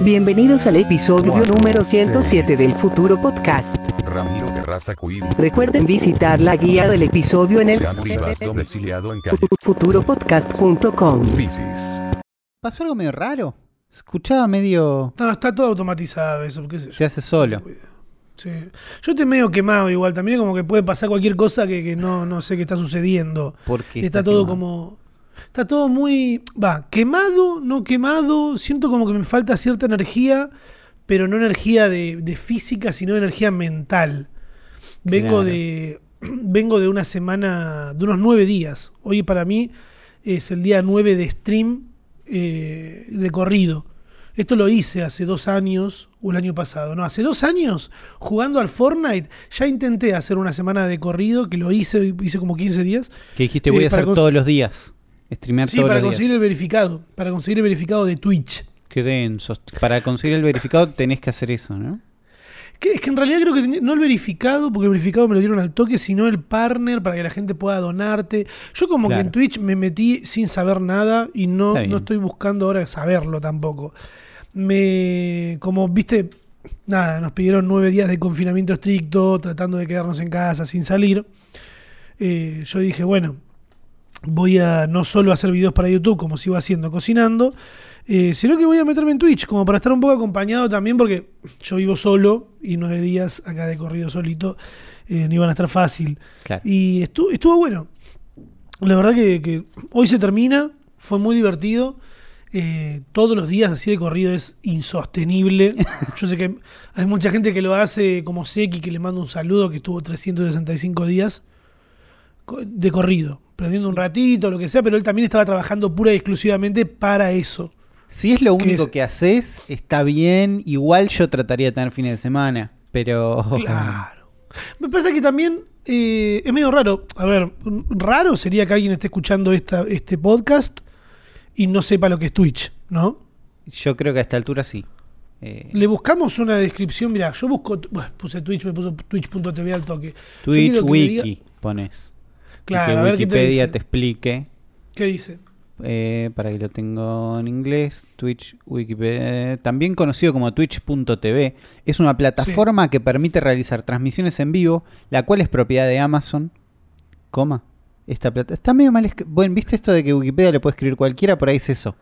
Bienvenidos al episodio número 107 del Futuro Podcast. Ramiro Terraza Cuid. Recuerden visitar la guía del episodio en el futuropodcast.com. Pasó algo medio raro. Se Escuchaba medio. No, está todo automatizado eso, qué sé yo. Se hace solo. Sí. Yo estoy medio quemado igual, también como que puede pasar cualquier cosa que, que no, no sé qué está sucediendo. Porque Está, todo quemado. como... Está todo muy... Va, quemado, no quemado. Siento como que me falta cierta energía, pero no energía de, de física, sino energía mental. Vengo Claro. de... Vengo de una semana, de unos nueve días. Hoy para mí es el día nueve de stream eh, de corrido. Esto lo hice hace dos años o el año pasado. No, hace dos años jugando al Fortnite ya intenté hacer una semana de corrido, que lo hice, hice como 15 días. Que dijiste voy Eh, a hacer todos los días. Streamear Sí, todos para los conseguir días. el verificado. Para conseguir el verificado de Twitch. Qué densos. Para conseguir el verificado tenés que hacer eso, ¿no? Que, es que en realidad creo que no el verificado, porque el verificado me lo dieron al toque, sino el partner para que la gente pueda donarte. Yo como Claro. que en Twitch me metí sin saber nada y no, no estoy buscando ahora saberlo tampoco. Me, como viste, nada, nos pidieron nueve días de confinamiento estricto, tratando de quedarnos en casa sin salir. Eh, yo dije, bueno, voy a no solo hacer videos para YouTube como sigo haciendo cocinando, eh, sino que voy a meterme en Twitch, como para estar un poco acompañado también, porque yo vivo solo y nueve días acá de corrido solito eh, no iban a estar fácil. Claro. Y estuvo, estuvo bueno. La verdad que, que hoy se termina, fue muy divertido. Eh, todos los días así de corrido es insostenible. Yo sé que hay mucha gente que lo hace como Seki, que le mando un saludo, que estuvo 365 días de corrido, prendiendo un ratito, lo que sea, pero él también estaba trabajando pura y exclusivamente para eso. Si es lo ¿Qué único es? que haces, está bien. Igual yo trataría de tener fines de semana. Pero. Claro. Me pasa que también eh, es medio raro. A ver, raro sería que alguien esté escuchando esta, este podcast y no sepa lo que es Twitch, ¿no? Yo creo que a esta altura sí. Eh, Le buscamos una descripción. Mira, yo busco. Bueno, puse Twitch, me puso twitch.tv al toque. Twitch diga- Wiki Y Claro, que a ver qué te Wikipedia dice. te explique. ¿Qué dice? Eh, para que lo tengo en inglés, Twitch, Wikipedia, también conocido como Twitch.tv, es una plataforma que permite realizar transmisiones en vivo, la cual es propiedad de Amazon. Coma. Esta plata está medio mal. Bueno, viste esto de que Wikipedia le puede escribir cualquiera, por ahí es eso.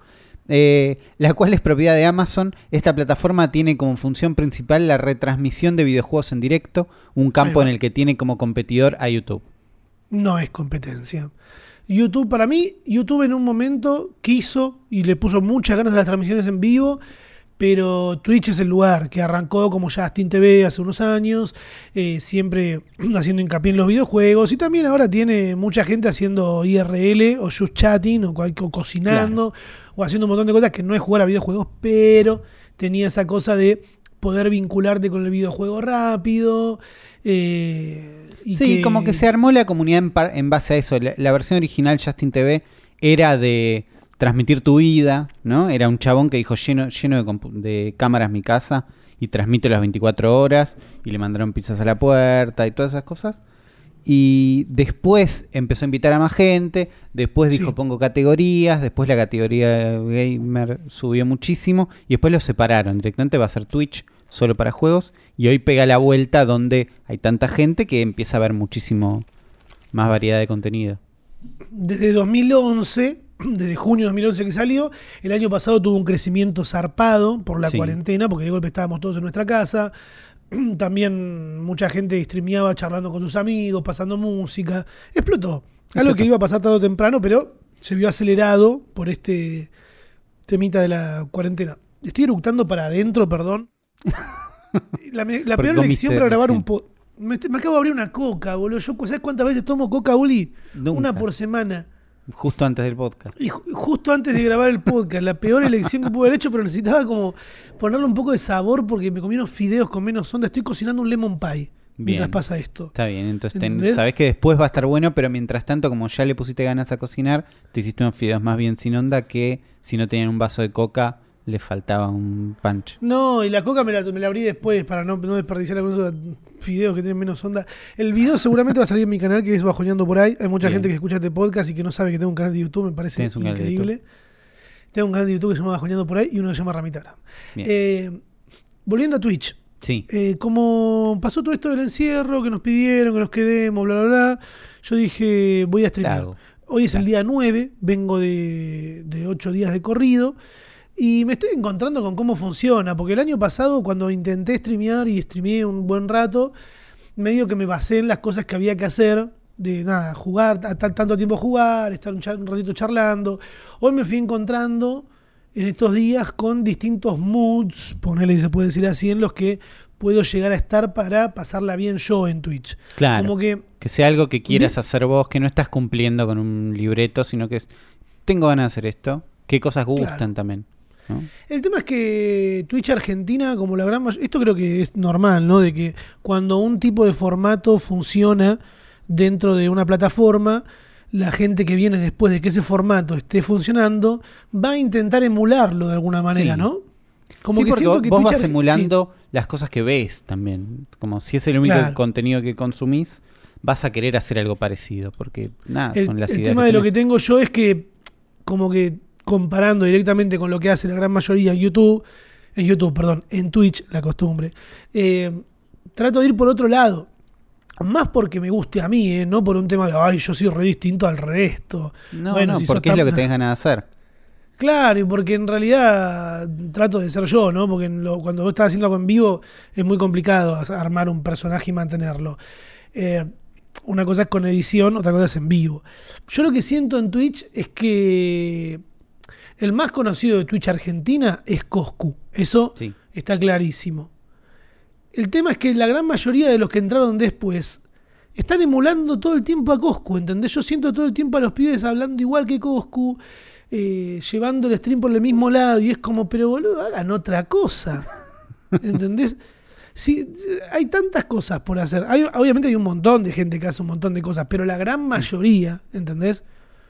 Eh, la cual es propiedad de Amazon. Esta plataforma tiene como función principal la retransmisión de videojuegos en directo, un campo en el que tiene como competidor a YouTube. No es competencia. YouTube, para mí, YouTube en un momento quiso y le puso muchas ganas a las transmisiones en vivo, pero Twitch es el lugar que arrancó como Justin TV hace unos años, eh, siempre haciendo hincapié en los videojuegos y también ahora tiene mucha gente haciendo IRL o just chatting o, cual- o cocinando o haciendo un montón de cosas que no es jugar a videojuegos, pero tenía esa cosa de poder vincularte con el videojuego rápido. eh, y sí, como que se armó la comunidad en, par- en base a eso. La, la versión original Justin TV era de transmitir tu vida, ¿no? Era un chabón que dijo lleno, lleno de, de cámaras mi casa y transmito las 24 horas y le mandaron pizzas a la puerta y todas esas cosas. Y después empezó a invitar a más gente, después dijo Sí. pongo categorías, después la categoría gamer subió muchísimo y después lo separaron. Directamente va a ser Twitch solo para juegos y hoy pega la vuelta donde hay tanta gente que empieza a haber muchísimo más variedad de contenido. desde 2011, desde junio de 2011 que salió, el año pasado tuvo un crecimiento zarpado por la Sí. cuarentena, porque de golpe estábamos todos en nuestra casa. También mucha gente streameaba charlando con sus amigos, pasando música. Explotó. Algo que iba a pasar tarde o temprano, pero se vio acelerado por este temita de la cuarentena. Estoy eructando para adentro, perdón. La, peor elección para grabar un po me, me acabo de abrir una coca, boludo. Yo, ¿Sabes cuántas veces tomo coca, Uli? Nunca. Una por semana. Justo antes del podcast. Y ju- justo antes de grabar el podcast, la peor elección que pude haber hecho, pero necesitaba como ponerle un poco de sabor porque me comí unos fideos con menos onda. Estoy cocinando un lemon pie mientras Bien. pasa esto. Está bien, entonces sabes que después va a estar bueno, pero mientras tanto, como ya le pusiste ganas a cocinar, te hiciste unos fideos más bien sin onda que si no tenían un vaso de coca, le faltaba un punch. No, y la coca me la, me la abrí después para no, no desperdiciarla con esos fideos que tienen menos onda. El video seguramente va a salir en mi canal que es Bajoneando por ahí. Hay mucha Bien. gente que escucha este podcast y que no sabe que tengo un canal de YouTube, me parece increíble. Tengo un canal de YouTube que se llama Bajoneando por ahí y uno que se llama Ramitara. Eh, volviendo a Twitch. Sí. Eh, como pasó todo esto del encierro, que nos pidieron, que nos quedemos, bla, bla, bla, yo dije, voy a streamear. Claro. Hoy es el día 9, vengo de, de 8 días de corrido y me estoy encontrando con cómo funciona, porque el año pasado cuando intenté streamear y streameé un buen rato, medio que me basé en las cosas que había que hacer, de nada, jugar, estar tanto tiempo jugar, estar un, char- un ratito charlando. Hoy me fui encontrando en estos días con distintos moods, ponele se puede decir así, en los que puedo llegar a estar para pasarla bien yo en Twitch. Claro. Como que Que sea algo que quieras hacer vos, que no estás cumpliendo con un libreto, sino que es, tengo ganas de hacer esto. ¿Qué cosas gustan Claro. también? ¿No? El tema es que Twitch Argentina, como la gran mayoría, esto creo que es normal, ¿no? De que cuando un tipo de formato funciona dentro de una plataforma, la gente que viene después de que ese formato esté funcionando va a intentar emularlo de alguna manera, Sí. ¿no? Como sí, que siento vos, que vos Twitch vas emulando las cosas que ves también. Como si es el único Claro. contenido que consumís, vas a querer hacer algo parecido. Porque nada, el, son las el ideas. tema que de lo que tengo yo es que como que comparando directamente con lo que hace la gran mayoría en YouTube, en YouTube, perdón, en Twitch, la costumbre, eh, trato de ir por otro lado. Más porque me guste a mí, eh, no por un tema de, ay, yo soy re distinto al resto. No, Bueno, no, si porque es lo que tenés ganas de hacer. Claro, y porque en realidad trato de ser yo, ¿no? Porque lo- cuando vos estás haciendo algo en vivo es muy complicado armar un personaje y mantenerlo. Eh, una cosa es con edición, otra cosa es en vivo. Yo lo que siento en Twitch es que el más conocido de Twitch Argentina es Coscu. Eso Sí. está clarísimo. El tema es que la gran mayoría de los que entraron después están emulando todo el tiempo a Coscu, ¿entendés? Yo siento todo el tiempo a los pibes hablando igual que Coscu, eh, llevando el stream por el mismo lado, y es como, pero boludo, hagan otra cosa. ¿Entendés? Sí, hay tantas cosas por hacer. Hay- obviamente hay un montón de gente que hace un montón de cosas, pero la gran mayoría, ¿entendés?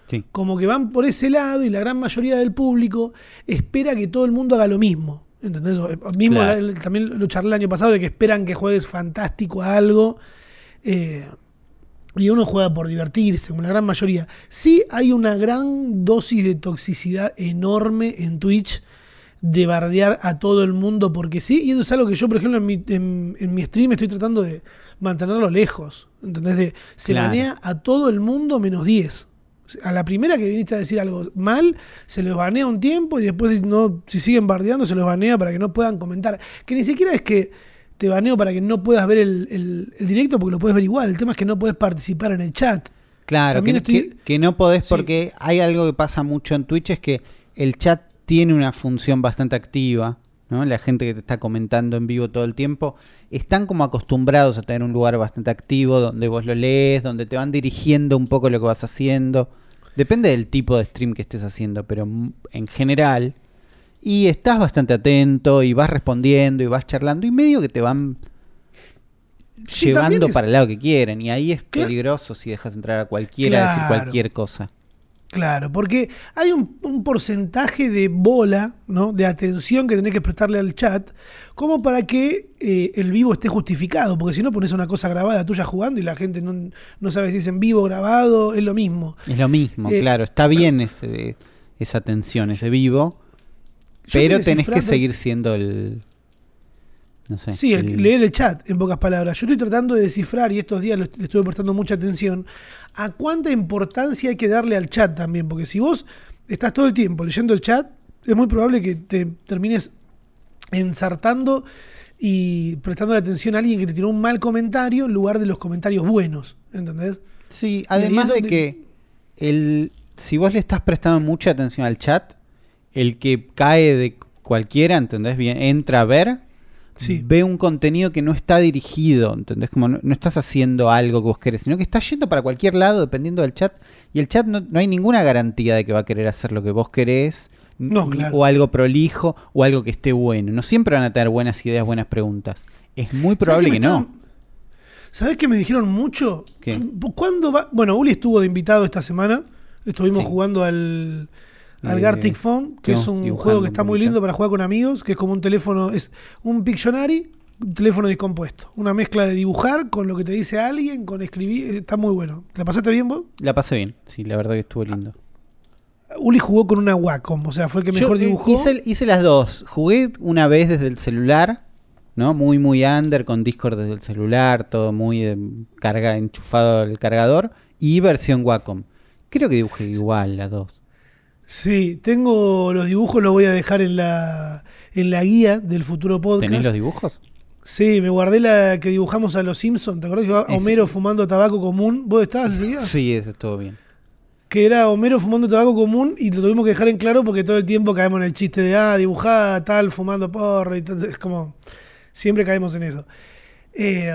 Sí. como que van por ese lado y la gran mayoría del público espera que todo el mundo haga lo mismo. ¿Entendés? Eh, Mismo Claro. la- también lo charlé el año pasado de que esperan que juegues fantástico a algo. eh, y uno juega por divertirse, como la gran mayoría. Sí hay una gran dosis de toxicidad enorme en Twitch de bardear a todo el mundo porque sí, y eso es algo que yo, por ejemplo, en mi, en, en mi stream estoy tratando de mantenerlo lejos. ¿Entendés? De, se Claro. banea a todo el mundo menos 10. A la primera que viniste a decir algo mal, se los banea un tiempo y después si, no, si siguen bardeando se los banea para que no puedan comentar. Que ni siquiera es que te baneo para que no puedas ver el, el- el directo porque lo puedes ver igual. El tema es que no puedes participar en el chat. Claro, que, También estoy- que- que no podés Sí. porque hay algo que pasa mucho en Twitch, es que el chat tiene una función bastante activa, ¿no? La gente que te está comentando en vivo todo el tiempo, están como acostumbrados a tener un lugar bastante activo donde vos lo lees, donde te van dirigiendo un poco lo que vas haciendo. Depende del tipo de stream que estés haciendo, pero en general. Y estás bastante atento y vas respondiendo y vas charlando y medio que te van Sí, llevando para el lado que quieren. Y ahí es peligroso si dejas entrar a cualquiera a decir cualquier cosa. Claro, porque hay un, un porcentaje de bola, ¿no? De atención que tenés que prestarle al chat, como para que eh, el vivo esté justificado, porque si no pones una cosa grabada tuya jugando y la gente no, no sabe si es en vivo, grabado, es lo mismo. Es lo mismo, Eh, claro. Está bien ese, esa tensión, ese vivo. Pero tenés que seguir siendo el. No sé. Sí, el- el- leer el chat, en pocas palabras. Yo estoy tratando de descifrar, y estos días le estuve prestando mucha atención, a cuánta importancia hay que darle al chat también. Porque si vos estás todo el tiempo leyendo el chat, es muy probable que te termines ensartando y prestando atención a alguien que te tiró un mal comentario en lugar de los comentarios buenos. ¿Entendés? Sí, además de donde- que el, si vos le estás prestando mucha atención al chat, el que cae de cualquiera, ¿entendés? Bien, entra a ver, Sí. ve un contenido que no está dirigido, ¿entendés? Como no, no estás haciendo algo que vos querés, sino que estás yendo para cualquier lado dependiendo del chat. Y el chat no, no hay ninguna garantía de que va a querer hacer lo que vos querés. No, claro. O algo prolijo, o algo que esté bueno. No siempre van a tener buenas ideas, buenas preguntas. Es muy probable ¿Sabés que no. ¿Sabés que me dijeron mucho? ¿Qué? ¿Cuándo va? Bueno, Uli estuvo de invitado esta semana. Estuvimos Sí. jugando al, al Gartic Phone, que es un juego que está muy lindo para jugar con amigos, que es como un teléfono, es un Pictionary, un teléfono descompuesto. Una mezcla de dibujar con lo que te dice alguien, con escribir. Está muy bueno. ¿La pasaste bien vos? La pasé bien, sí, la verdad que estuvo lindo. Uli jugó con una Wacom, o sea, fue el que mejor Yo, dibujó. Hice, hice las dos. Jugué una vez desde el celular, ¿no? Muy, muy under, con Discord desde el celular, todo muy eh, carga, enchufado al cargador. Y versión Wacom. Creo que dibujé igual las dos. Sí, tengo los dibujos, los voy a dejar en la, en la guía del futuro podcast. ¿Tenés los dibujos? Sí, me guardé la que dibujamos a los Simpsons. ¿Te acordás que. Homero fumando tabaco común? ¿Vos estabas ese día? Sí, eso estuvo bien. Que era Homero fumando tabaco común y lo tuvimos que dejar en claro porque todo el tiempo caemos en el chiste de, ah, dibujada, tal, fumando porro. y Entonces, es como, siempre caemos en eso. Eh,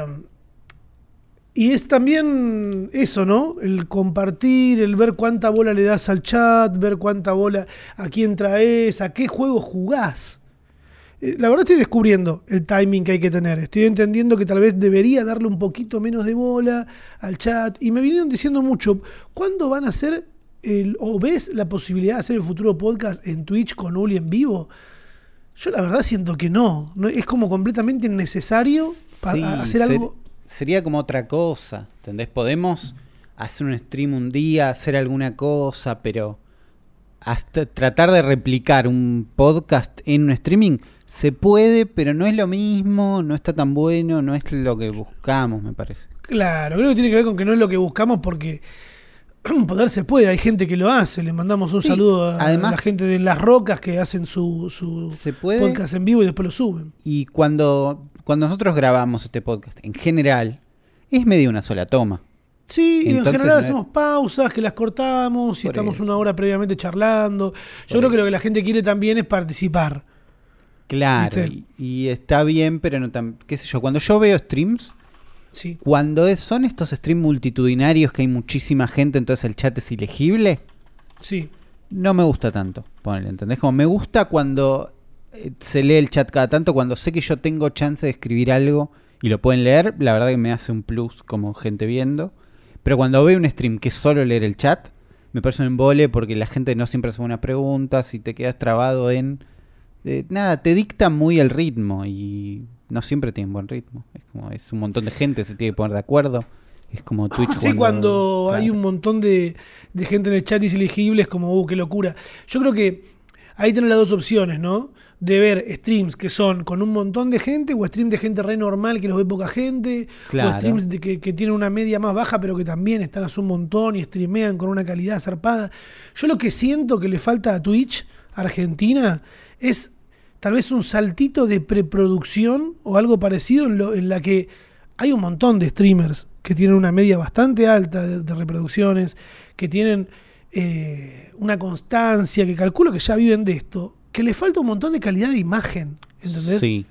y es también eso, ¿no? El compartir, el ver cuánta bola le das al chat, ver cuánta bola a quién traes, a qué juego jugás. Eh, La verdad estoy descubriendo el timing que hay que tener. Estoy entendiendo que tal vez debería darle un poquito menos de bola al chat. Y me vinieron diciendo mucho, ¿cuándo van a hacer el, o ves la posibilidad de hacer el futuro podcast en Twitch con Uli en vivo? Yo la verdad siento que no. no es como completamente innecesario para Sí, hacer algo. Sería como otra cosa, ¿entendés? Podemos hacer un stream un día, hacer alguna cosa, pero hasta tratar de replicar un podcast en un streaming se puede, pero no es lo mismo, no está tan bueno, no es lo que buscamos, me parece. Claro, creo que tiene que ver con que no es lo que buscamos porque poder se puede, hay gente que lo hace. Le mandamos un Sí, saludo a, además- la gente de Las Rocas que hacen su, su Se puede. podcast en vivo y después lo suben. Y cuando, cuando nosotros grabamos este podcast, en general, es medio una sola toma. Sí, y en general hacemos pausas, que las cortamos y estamos eso. una hora previamente charlando. Yo Por creo que lo que la gente quiere también es participar. Claro, y, y está bien, pero no tan, qué sé yo, cuando yo veo streams, Sí. Cuando es- son estos streams multitudinarios que hay muchísima gente, entonces el chat es ilegible, Sí. no me gusta tanto. Ponele, ¿entendés? Como me gusta cuando se lee el chat cada tanto, cuando sé que yo tengo chance de escribir algo y lo pueden leer, la verdad que me hace un plus como gente viendo. Pero cuando veo un stream que es solo leer el chat, me parece un embole porque la gente no siempre hace buenas preguntas y te quedas trabado en... eh, nada, te dicta muy el ritmo y no siempre tienen buen ritmo. Es como, es un montón de gente, se tiene que poner de acuerdo. Es como Twitch Sí, cuando hay claro. un montón de, de gente en el chat y es elegible, es como, uh, qué locura. Yo creo que ahí tenés las dos opciones, ¿no? De ver streams que son con un montón de gente, o streams de gente re normal que los ve poca gente, Claro. o streams de que, que tienen una media más baja, pero que también están a un montón y streamean con una calidad zarpada. Yo lo que siento que le falta a Twitch, Argentina, es tal vez un saltito de preproducción o algo parecido en, lo- en la que hay un montón de streamers que tienen una media bastante alta de, de reproducciones, que tienen eh, una constancia, que calculo que ya viven de esto, que le falta un montón de calidad de imagen, ¿entendés? Sí,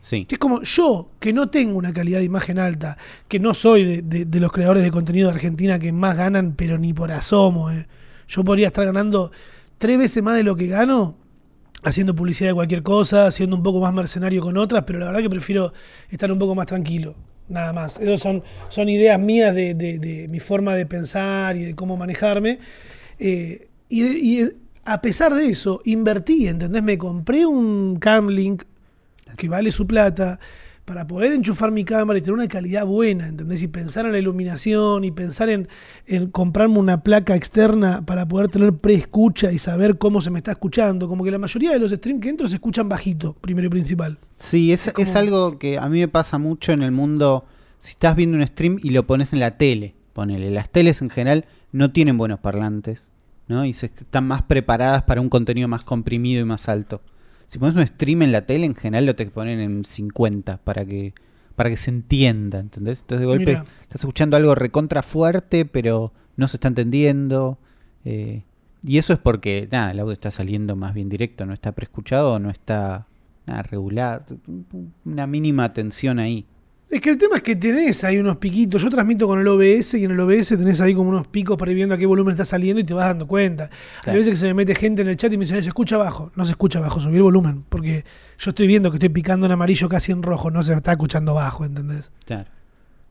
sí. Que es como yo, que no tengo una calidad de imagen alta, que no soy de, de- de los creadores de contenido de Argentina que más ganan, pero ni por asomo. eh. Yo podría estar ganando tres veces más de lo que gano haciendo publicidad de cualquier cosa, siendo un poco más mercenario con otras, pero la verdad que prefiero estar un poco más tranquilo. Nada más. Esas son, son ideas mías de mi forma de pensar y de cómo manejarme. Eh, y, y a pesar de eso, invertí, ¿entendés? Me compré un Camlink que vale su plata para poder enchufar mi cámara y tener una calidad buena, ¿entendés? Y pensar en la iluminación y pensar en, en comprarme una placa externa para poder tener preescucha y saber cómo se me está escuchando. Como que la mayoría de los streams que entro se escuchan bajito, primero y principal. Sí, es, Es como- es algo que a mí me pasa mucho en el mundo. Si estás viendo un stream y lo pones en la tele, ponele. Las teles en general no tienen buenos parlantes, ¿no? Y se, están más preparadas para un contenido más comprimido y más alto. Si pones un stream en la tele, en general lo te ponen en 50 para que para que se entienda, ¿entendés? Entonces de golpe Mira. estás escuchando algo recontra fuerte, pero no se está entendiendo. eh, y eso es porque, nada, el audio está saliendo más bien directo, no está preescuchado, no está nada regulado. Una mínima tensión ahí. Es que el tema es que tenés ahí unos piquitos. Yo transmito con el OBS y en el OBS tenés ahí como unos picos para ir viendo a qué volumen está saliendo y te vas dando cuenta. Claro. Hay veces que se me mete gente en el chat y me dice, se escucha bajo. No se escucha bajo, subí el volumen. Porque yo estoy viendo que estoy picando en amarillo casi en rojo, no se está escuchando bajo, ¿entendés? Claro.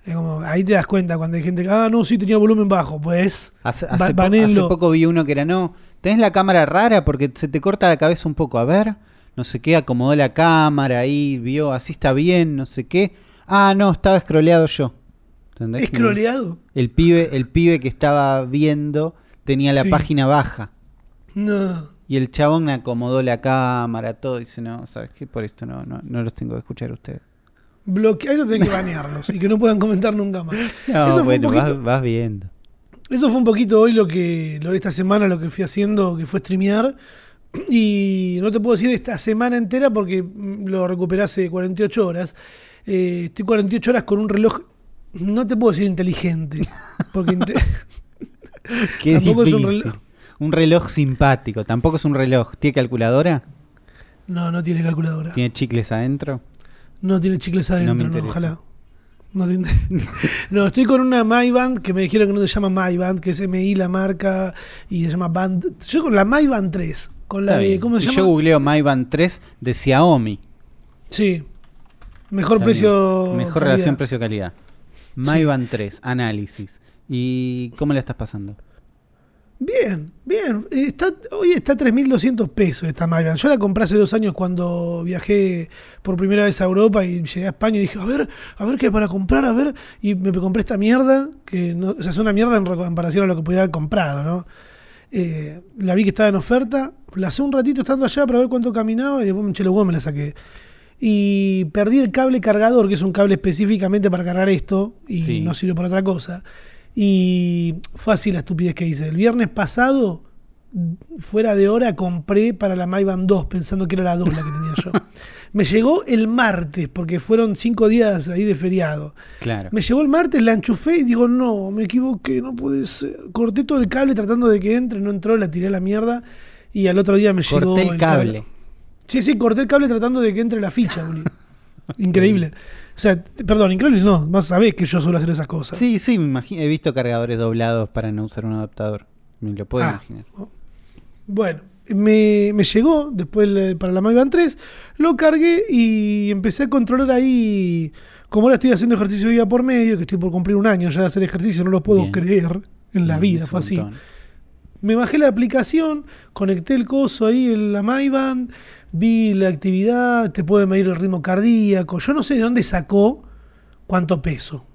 Es como, ahí te das cuenta cuando hay gente que, ah, no, sí tenía volumen bajo. Pues, Hace, hace po- hace poco vi uno que era, no, tenés la cámara rara porque se te corta la cabeza un poco. A ver, no sé qué, acomodó la cámara ahí, vio, así está bien, no sé qué. Ah, no, estaba scrolleado yo. ¿Entendés? El pibe, el pibe que estaba viendo tenía la Sí. página baja. No. Y el chabón acomodó la cámara, todo. Dice, no, ¿sabes qué? Por esto no, no, no los tengo que escuchar a ustedes. Bloquea, eso tenés que banearlos y que no puedan comentar nunca más. No, Eso fue un bueno, poquito- vas, vas viendo. Eso fue un poquito hoy lo que, lo de esta semana, lo que fui haciendo, que fue streamear. Y no te puedo decir esta semana entera porque mm, lo recuperé hace 48 horas. Eh, estoy 48 horas con un reloj, no te puedo decir inteligente. Porque inte- Qué Tampoco es un reloj. Un reloj simpático. Tampoco es un reloj. ¿Tiene calculadora? no, no tiene calculadora. ¿Tiene chicles adentro? No tiene chicles No me adentro, no, interesa. ojalá. No, no, estoy con una MyBand que me dijeron que no se llama MyBand, que es MI la marca y se llama Band. Yo con la MyBand 3, con la Está de, bien. ¿cómo se si llama? yo googleo MyBand 3 de Xiaomi. Sí. Mejor Está precio. bien. Mejor calidad. relación precio-calidad. MyBand 3, análisis. ¿Y cómo la estás pasando? Bien, bien. Está, hoy está 3.200 pesos esta MyBand. Yo la compré hace dos años cuando viajé por primera vez a Europa y llegué a España y dije, a ver, a ver qué para comprar, a ver. Y me compré esta mierda, que no, o sea, es una mierda en comparación a lo que podía haber comprado, ¿no? Eh, la vi que estaba en oferta, la hace un ratito estando allá para ver cuánto caminaba y después me huevos, me la saqué. Y perdí el cable cargador, que es un cable específicamente para cargar esto y Sí. no sirve para otra cosa. Y fue así la estupidez que hice. El viernes pasado, fuera de hora, compré para la MyBand 2, pensando que era la 2 la que tenía yo. Me llegó el martes, porque fueron cinco días ahí de feriado. Claro. Me llegó el martes, la enchufé y digo, no, me equivoqué, no puede ser. Corté todo el cable tratando de que entre, no entró, la tiré a la mierda. Y al otro día me llegó. Corté el cable. Sí, sí, corté el cable tratando de que entre la ficha, boludo. Increíble. O sea, perdón, increíble no, más sabés que yo suelo hacer esas cosas. Sí, sí, me imagino. He visto cargadores doblados para no usar un adaptador. Me lo puedo Ah. imaginar. Bueno, me, me llegó después para la MyBand 3, lo cargué y empecé a controlar ahí. Como ahora estoy haciendo ejercicio día por medio, que estoy por cumplir un año ya de hacer ejercicio, no lo puedo Bien. creer en la Mm, vida, fue así. montón. Me bajé la aplicación, conecté el coso ahí en la MyBand, vi la actividad, te puede medir el ritmo cardíaco. Yo no sé de dónde sacó cuánto peso.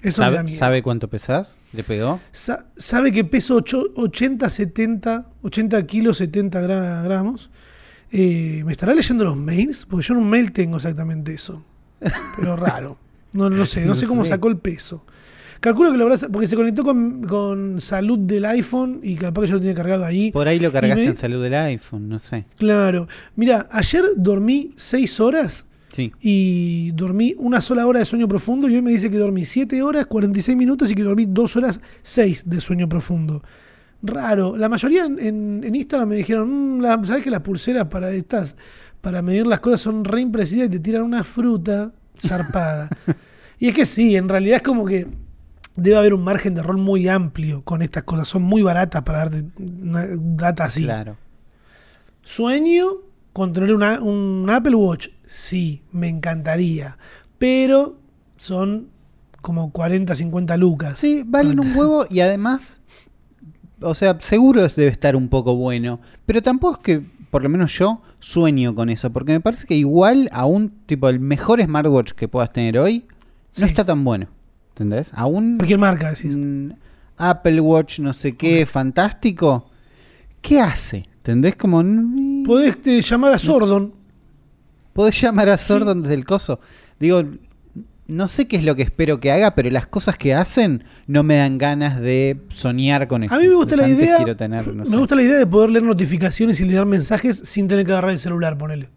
Eso me da ¿Sabe, miedo. sabe cuánto pesás? ¿Le pegó? Sa- sabe que peso ocho- 80, 70, 80 kilos, 70 gra- gramos. Eh, ¿Me estará leyendo los mails? Porque yo en un mail tengo exactamente eso. Pero raro. No, no sé, no, No sé cómo sé. sacó el peso. Calculo que lo habrá sa- porque se conectó con, con salud del iPhone y capaz que yo lo tenía cargado ahí. Por ahí lo cargaste me- en salud del iPhone, no sé. Claro. Mira, ayer dormí 6 horas Sí. y dormí una sola hora de sueño profundo y hoy me dice que dormí 7 horas 46 minutos y que dormí 2 horas 6 de sueño profundo. Raro. La mayoría en, en- en Instagram me dijeron, "Mm, la- ¿sabes que las pulseras para estas, para medir las cosas son re imprecisas y te tiran una fruta zarpada? y es que sí, en realidad es como que debe haber un margen de error muy amplio con estas cosas. Son muy baratas para darte una data así. Claro. Sueño con tener una- un Apple Watch. Sí, me encantaría. Pero son como 40, 50 lucas. Sí, valen un huevo y además, o sea, seguro debe estar un poco bueno. Pero tampoco es que, por lo menos yo, sueño con eso. Porque me parece que igual aún, tipo, el mejor smartwatch que puedas tener hoy Sí. no está tan bueno. ¿Entendés? Aún Cualquier marca, decís. un Apple Watch, no sé qué, fantástico. ¿Qué hace? ¿Entendés? Como... mm, Podés eh, llamar a Sordon. Podés llamar a Sordon desde el coso. Digo, no sé qué es lo que espero que haga, pero las cosas que hacen no me dan ganas de soñar con eso. A mí me gusta la idea. quiero tener, no me sé. gusta la idea de poder leer notificaciones y leer mensajes sin tener que agarrar el celular, ponele.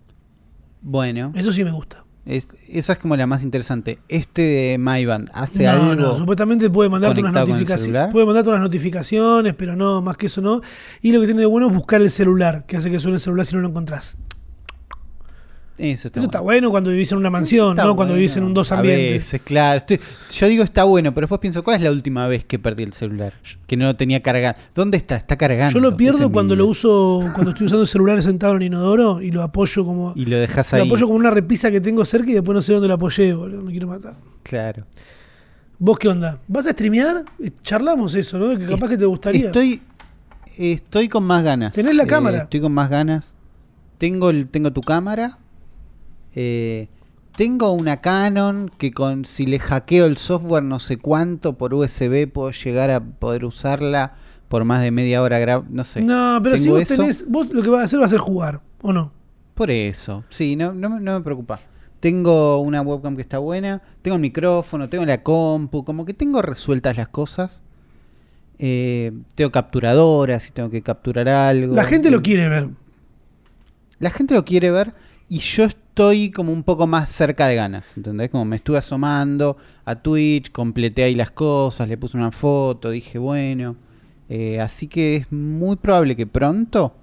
Bueno, Eso sí me gusta. Es- esa es como la más interesante. Este MyBand hace no, algo. no, supuestamente puede mandarte unas notificaciones. Puede mandarte unas notificaciones, pero no, más que eso no. Y lo que tiene de bueno es buscar el celular, que hace que suene el celular si no lo encontrás. Eso está Eso está bueno. bueno cuando vivís en una mansión, no cuando vivís en un dos A ambientes. veces, claro. Estoy- yo digo está bueno, pero después pienso, ¿cuál es la última vez que perdí el celular? Que no lo tenía cargado. ¿Dónde está? Está cargando. Yo lo pierdo cuando lo uso, cuando estoy usando el celular sentado en el inodoro y lo apoyo como. Y lo dejas Lo ahí. apoyo como una repisa que tengo cerca y después no sé dónde lo apoyé, boludo. Me quiero matar. Claro. ¿Vos qué onda? ¿Vas a streamear? Eh, Charlamos eso, ¿no? Que capaz que te gustaría. Estoy, estoy con más ganas. ¿Tenés la Eh, cámara? Estoy con más ganas. Tengo, el, tengo tu cámara. Eh, tengo una Canon que con si le hackeo el software no sé cuánto por USB puedo llegar a poder usarla por más de media hora no sé. No, pero si vos eso. tenés. Vos lo que vas a hacer va a ser jugar, ¿o no? Por eso, sí, no, no me preocupa. Tengo una webcam que está buena, tengo el micrófono, tengo la compu, como que tengo resueltas las cosas. Eh, tengo capturadoras si tengo que capturar algo. La gente lo Eh, quiere ver. La gente lo quiere ver y yo estoy como un poco más cerca de ganas, ¿entendés? Como me estuve asomando a Twitch, completé ahí las cosas, le puse una foto, dije, bueno. eh, así que es muy probable que pronto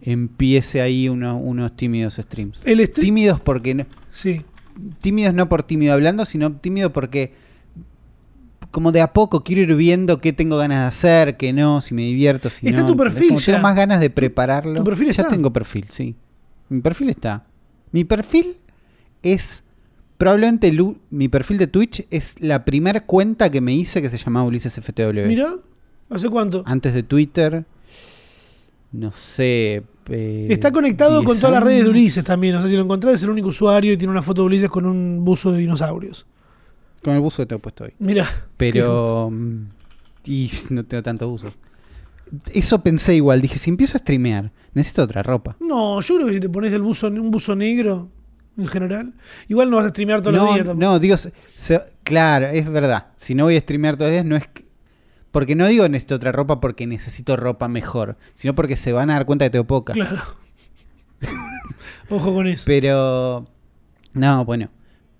empiece ahí uno- unos tímidos streams. El stream. Tímidos porque no, Sí. tímidos no por tímido hablando, sino tímido porque como de a poco quiero ir viendo qué tengo ganas de hacer, qué no, si me divierto, si Está no. tu ¿entendés? perfil Como ya. Tengo más ganas de prepararlo. tu perfil ya está. tengo perfil, sí. Mi perfil está. Mi perfil es probablemente el mi perfil de Twitch es la primera cuenta que me hice que se llamaba Ulises FTW. Mira, ¿hace cuánto? Antes de Twitter, no sé. eh, Está conectado 10 con todas las redes de. Ulises también. O sea, si lo encontrás es el único usuario y tiene una foto de Ulises con un buzo de dinosaurios. Con el buzo que tengo puesto hoy. Mira. Pero. mm, Y no tengo tantos usos. Eso pensé igual. Dije, si empiezo a streamear, necesito otra ropa. No, yo creo que si te pones el buzo, un buzo negro en general, igual no vas a streamear todos los No, días tampoco. no, digo, se- claro, es verdad. Si no voy a streamear todos los días, no es que- Porque no digo necesito otra ropa porque necesito ropa mejor, sino porque se van a dar cuenta que tengo poca. Claro. Ojo con eso. Pero. No, bueno.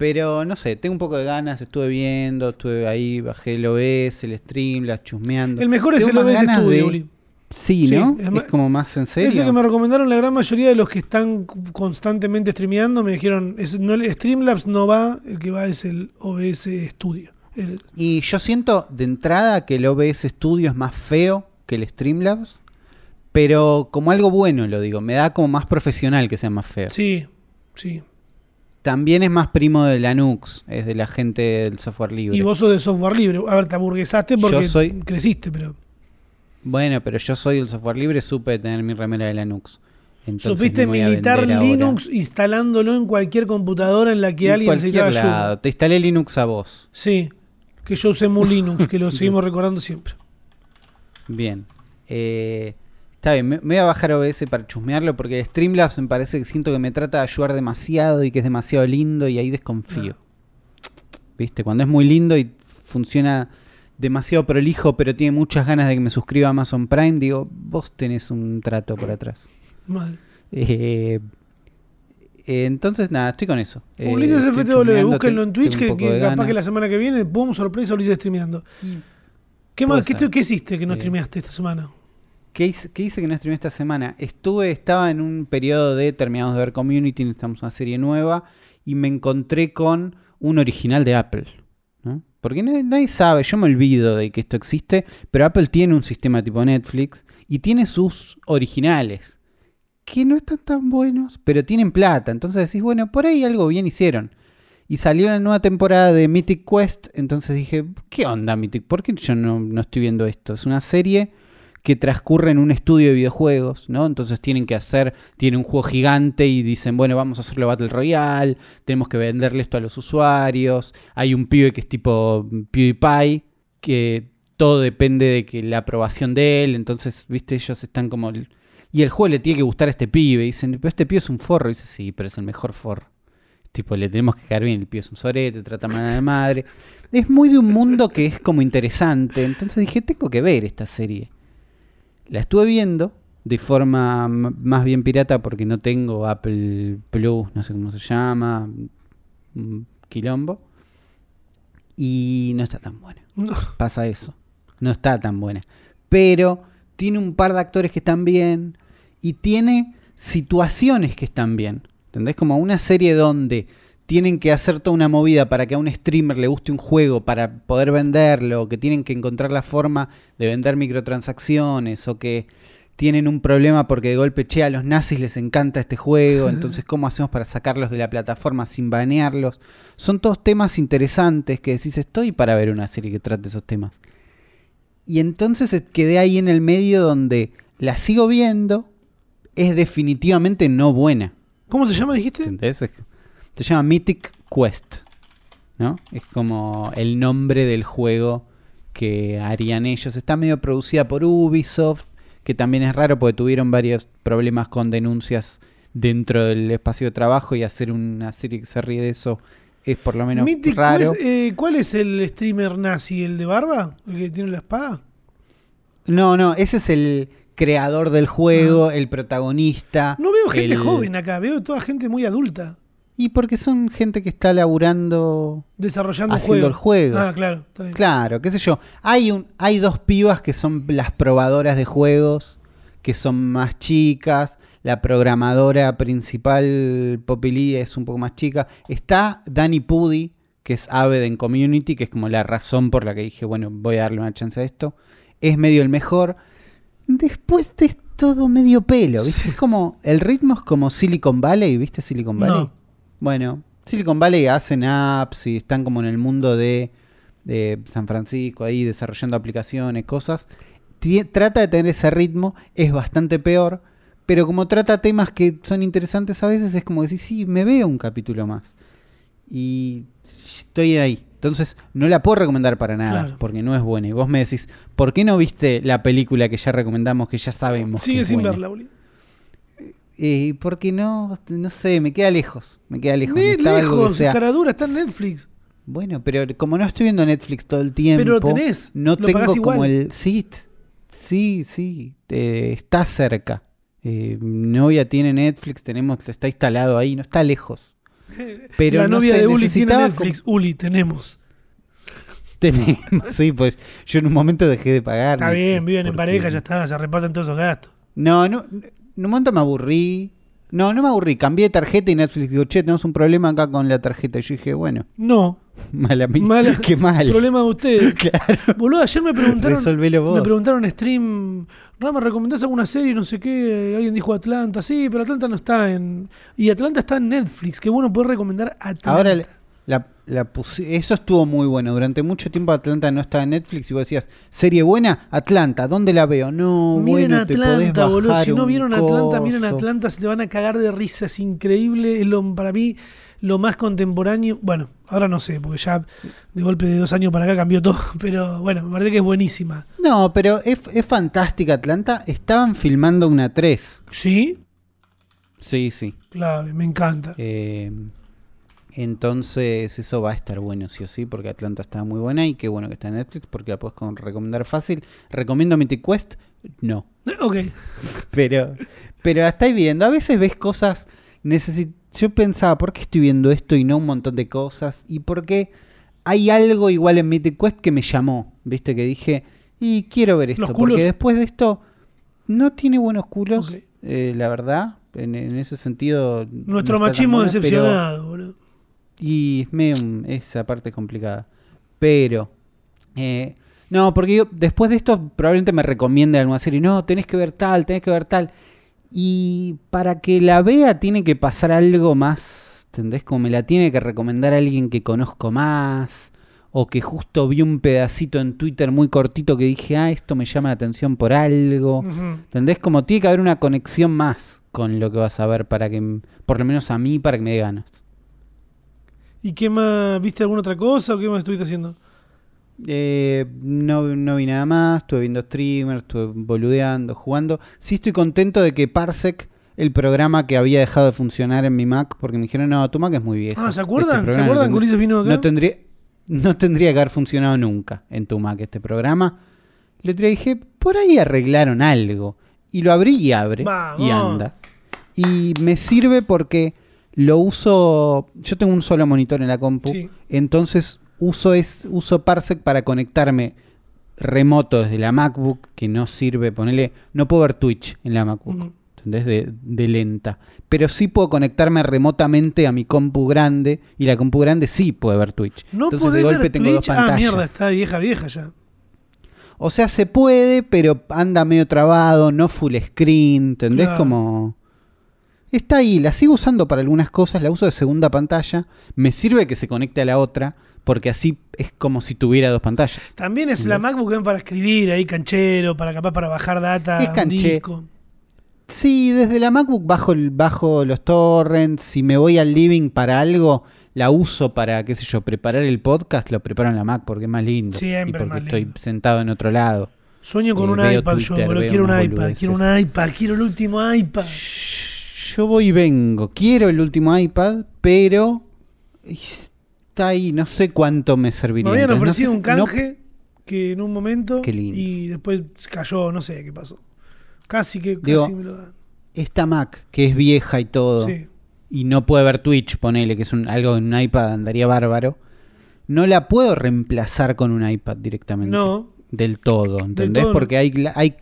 Pero no sé, tengo un poco de ganas, estuve viendo, estuve ahí, bajé el OBS, el stream, las chusmeando. El mejor es Tengo el OBS Studio, de-. Sí, Sí, ¿no? es como más en serio. Ese que me recomendaron la gran mayoría de los que están constantemente streameando me dijeron, es, no, el Streamlabs no va, el que va es el OBS Studio. El- Y yo siento de entrada que el OBS Studio es más feo que el Streamlabs, pero como algo bueno lo digo, me da como más profesional que sea más feo. sí, sí. También es más primo de Linux, es de la gente del software libre. Y vos sos de software libre. A ver, te aburguesaste porque Yo soy- creciste, pero... Bueno, pero yo soy del software libre, supe tener mi remera de Linux. Entonces Supiste militar ahora. Linux instalándolo en cualquier computadora en la que En alguien cualquier ayuda. lado. Te instalé Linux a vos. Sí, que yo usé Mu Linux, que lo seguimos recordando siempre. Bien. Eh, está bien, me, me voy a bajar OBS para chusmearlo porque Streamlabs me parece que siento que me trata de ayudar demasiado y que es demasiado lindo y ahí desconfío. ¿Viste? Cuando es muy lindo y funciona demasiado prolijo pero tiene muchas ganas de que me suscriba a Amazon Prime, digo, vos tenés un trato por atrás. Mal. Eh, eh, entonces, nada, estoy con eso. Eh, Ulises FTW, búsquenlo en Twitch, que, capaz que la semana que viene, boom, sorpresa, Ulises streameando. ¿Qué más? ¿Qué, qué hiciste que no Eh, streameaste esta semana? ¿Qué hice, que no streamé esta semana? Estuve, estaba en un periodo de terminamos de ver Community, necesitamos una serie nueva, y me encontré con un original de Apple. Porque nadie, nadie sabe, yo me olvido de que esto existe, pero Apple tiene un sistema tipo Netflix y tiene sus originales, que no están tan buenos, pero tienen plata. Entonces decís, bueno, por ahí algo bien hicieron. Y salió la nueva temporada de Mythic Quest, entonces dije, ¿qué onda Mythic? ¿Por qué yo no, no estoy viendo esto? Es una serie que transcurre en un estudio de videojuegos, ¿no? Entonces tienen que hacer, tiene un juego gigante y dicen, bueno, vamos a hacerlo Battle Royale, tenemos que venderle esto a los usuarios, hay un pibe que es tipo PewDiePie, que todo depende de que la aprobación de él, entonces, viste, ellos están como... Y el juego le tiene que gustar a este pibe, y dicen, pero este pibe es un forro, y dice, sí, pero es el mejor forro. Tipo, le tenemos que caer bien, el pibe es un sorete, trata mal a la madre. Es muy de un mundo que es como interesante, entonces dije, tengo que ver esta serie. La estuve viendo de forma más bien pirata porque no tengo Apple Plus, no sé cómo se llama, quilombo. Y no está tan buena. No. Pasa eso. No está tan buena. Pero tiene un par de actores que están bien y tiene situaciones que están bien. ¿Entendés? Como una serie donde tienen que hacer toda una movida para que a un streamer le guste un juego para poder venderlo, o que tienen que encontrar la forma de vender microtransacciones, o que tienen un problema porque de golpe, che, a los nazis les encanta este juego, entonces ¿cómo hacemos para sacarlos de la plataforma sin banearlos? Son todos temas interesantes que decís, estoy para ver una serie que trate esos temas. Y entonces eh, quedé ahí en el medio donde la sigo viendo, es definitivamente no buena. ¿Cómo se llama, dijiste? ¿Entendés? Se llama Mythic Quest. ¿No? Es como el nombre del juego que harían ellos. Está medio producida por Ubisoft, que también es raro porque tuvieron varios problemas con denuncias dentro del espacio de trabajo y hacer una serie que se ríe de eso es por lo menos Mythic raro. Quest, eh, ¿Cuál es el streamer nazi? ¿El de barba? ¿El que tiene la espada? No, no, ese es el creador del juego, el protagonista. Ah. No veo gente el- joven acá, veo toda gente muy adulta Y porque son gente que está laburando desarrollando haciendo juego. el juego. Ah, claro. está bien. Claro, qué sé yo. Hay, un, hay dos pibas que son las probadoras de juegos, que son más chicas. La programadora principal, Poppy Lee, es un poco más chica. Está Danny Pudi, que es Aved en Community, que es como la razón por la que dije, bueno, voy a darle una chance a esto. Es medio el mejor. Después es todo medio pelo, ¿viste? Es como, el ritmo es como Silicon Valley, ¿viste Silicon Valley? No. Bueno, Silicon Valley hacen apps y están como en el mundo de, de San Francisco, ahí desarrollando aplicaciones, cosas. Trata de tener ese ritmo, es bastante peor, pero como trata temas que son interesantes a veces, es como decir, sí, me veo un capítulo más. Y estoy ahí. Entonces, no la puedo recomendar para nada, Claro. porque no es buena. Y vos me decís, ¿por qué no viste la película que ya recomendamos, que ya sabemos? que Sigue es sin buena? verla, Uli. Eh, porque no, no sé, me queda lejos. Me queda lejos. Que lejos, sea- caradura, está en Netflix. Bueno, pero como no estoy viendo Netflix todo el tiempo, Pero lo tenés, no lo tengo como igual. el sí, sí, sí, eh, está cerca. Eh, novia tiene Netflix, tenemos, está instalado ahí, no está lejos. Pero la no novia sé, de Uli tiene Netflix. Uli, tenemos. tenemos, sí, pues yo en un momento dejé de pagar. Está Netflix bien, viven en pareja, ya está, se reparten todos esos gastos. No, no, en un momento me aburrí. No, no me aburrí, cambié de tarjeta y Netflix digo, che, tenemos un problema acá con la tarjeta. Y yo dije, bueno, No, mala mía, Mala- qué mal. problema de ustedes. Claro, Boludo, ayer me preguntaron. resolvelo vos. Me preguntaron en stream, Rama, ¿recomendás alguna serie? No sé qué. Alguien dijo Atlanta. Sí, pero Atlanta no está en. Y Atlanta está en Netflix. Qué bueno poder recomendar Atlanta. Ahora la, la- eso estuvo muy bueno. Durante mucho tiempo Atlanta no estaba en Netflix y vos decías, serie buena, Atlanta, ¿dónde la veo? No, miren bueno, Atlanta, boludo. Si no vieron Atlanta, miren. Atlanta. Se te van a cagar de risa. Es increíble. Es lo, para mí lo más contemporáneo. Bueno, ahora no sé, porque ya de golpe de dos años para acá cambió todo. Pero bueno, me parece que es buenísima. No, pero es, es fantástica Atlanta. Estaban filmando una 3. ¿Sí? Sí, sí. Claro, me encanta. Eh, entonces eso va a estar bueno, sí o sí, porque Atlanta está muy buena y qué bueno que está en Netflix porque la puedes recomendar fácil. ¿Recomiendo Mythic Quest? No. Ok. Pero, pero la estáis viendo. A veces ves cosas. Yo pensaba, ¿por qué estoy viendo esto y no un montón de cosas? ¿Y por qué hay algo igual en Mythic Quest que me llamó? ¿Viste? Que dije, y quiero ver esto. Porque después de esto, no tiene buenos culos, eh, la verdad. En, en ese sentido. Nuestro no machismo decepcionado, boludo. Y es un- esa parte es complicada. Pero. eh, no, porque yo después de esto probablemente me recomiende alguna serie. No, tenés que ver tal, tenés que ver tal. Y para que la vea tiene que pasar algo más. ¿Entendés? Como me la tiene que recomendar alguien que conozco más. O que justo vi un pedacito en Twitter muy cortito que dije, ah, esto me llama la atención por algo. Ujú. ¿Entendés? Como tiene que haber una conexión más con lo que vas a ver para que, por lo menos a mí, para que me dé ganas. ¿Y qué más? ¿Viste alguna otra cosa o qué más estuviste haciendo? Eh, no, no vi nada más, estuve viendo streamers, estuve boludeando, jugando. Sí estoy contento de que Parsec, el programa que había dejado de funcionar en mi Mac, porque me dijeron, no, tu Mac es muy viejo. Ah, ¿se acuerdan? Este ¿Se programa acuerdan que Ulises vino acá? no tendría, no tendría que haber funcionado nunca en tu Mac este programa. Le dije, por ahí arreglaron algo. Y lo abrí y abre. Vamos. Y anda. Y me sirve porque lo uso. Yo tengo un solo monitor en la compu. Sí. Entonces uso, es, uso Parsec para conectarme remoto desde la MacBook, que no sirve, ponele, no puedo ver Twitch en la MacBook. ¿entendés? De, de lenta. Pero sí puedo conectarme remotamente a mi compu grande, y la compu grande sí puede ver Twitch. No Entonces de golpe ver tengo dos Twitch. Ah, pantallas. mierda, está vieja, vieja ya. O sea, se puede, pero anda medio trabado, no full screen, ¿entendés? Claro. Como... Está ahí, la sigo usando para algunas cosas, la uso de segunda pantalla, me sirve que se conecte a la otra, porque así es como si tuviera dos pantallas. También es la MacBook para escribir ahí, canchero, para capaz para bajar data, Es un disco. Sí, desde la MacBook bajo, el- bajo los torrents, si me voy al living para algo, la uso para, qué sé yo, preparar el podcast, lo preparo en la Mac porque es más lindo. Siempre y porque más estoy lindo. sentado en otro lado. Sueño con Eh, un iPad Twitter, yo, boludo. Quiero un iPad, boludeces. quiero un iPad, quiero el último iPad. Yo voy y vengo. Quiero el último iPad, pero está ahí. No sé cuánto me serviría. Me habían no ofrecido un no- canje que en un momento Qué lindo. y después cayó, no sé qué pasó. Casi que Digo, casi me lo dan. esta Mac, que es vieja y todo, Sí. y no puede ver Twitch, ponele, que es un, algo en un iPad andaría bárbaro, no la puedo reemplazar con un iPad directamente. No, Del todo, ¿entendés? todo. Porque hay, hay,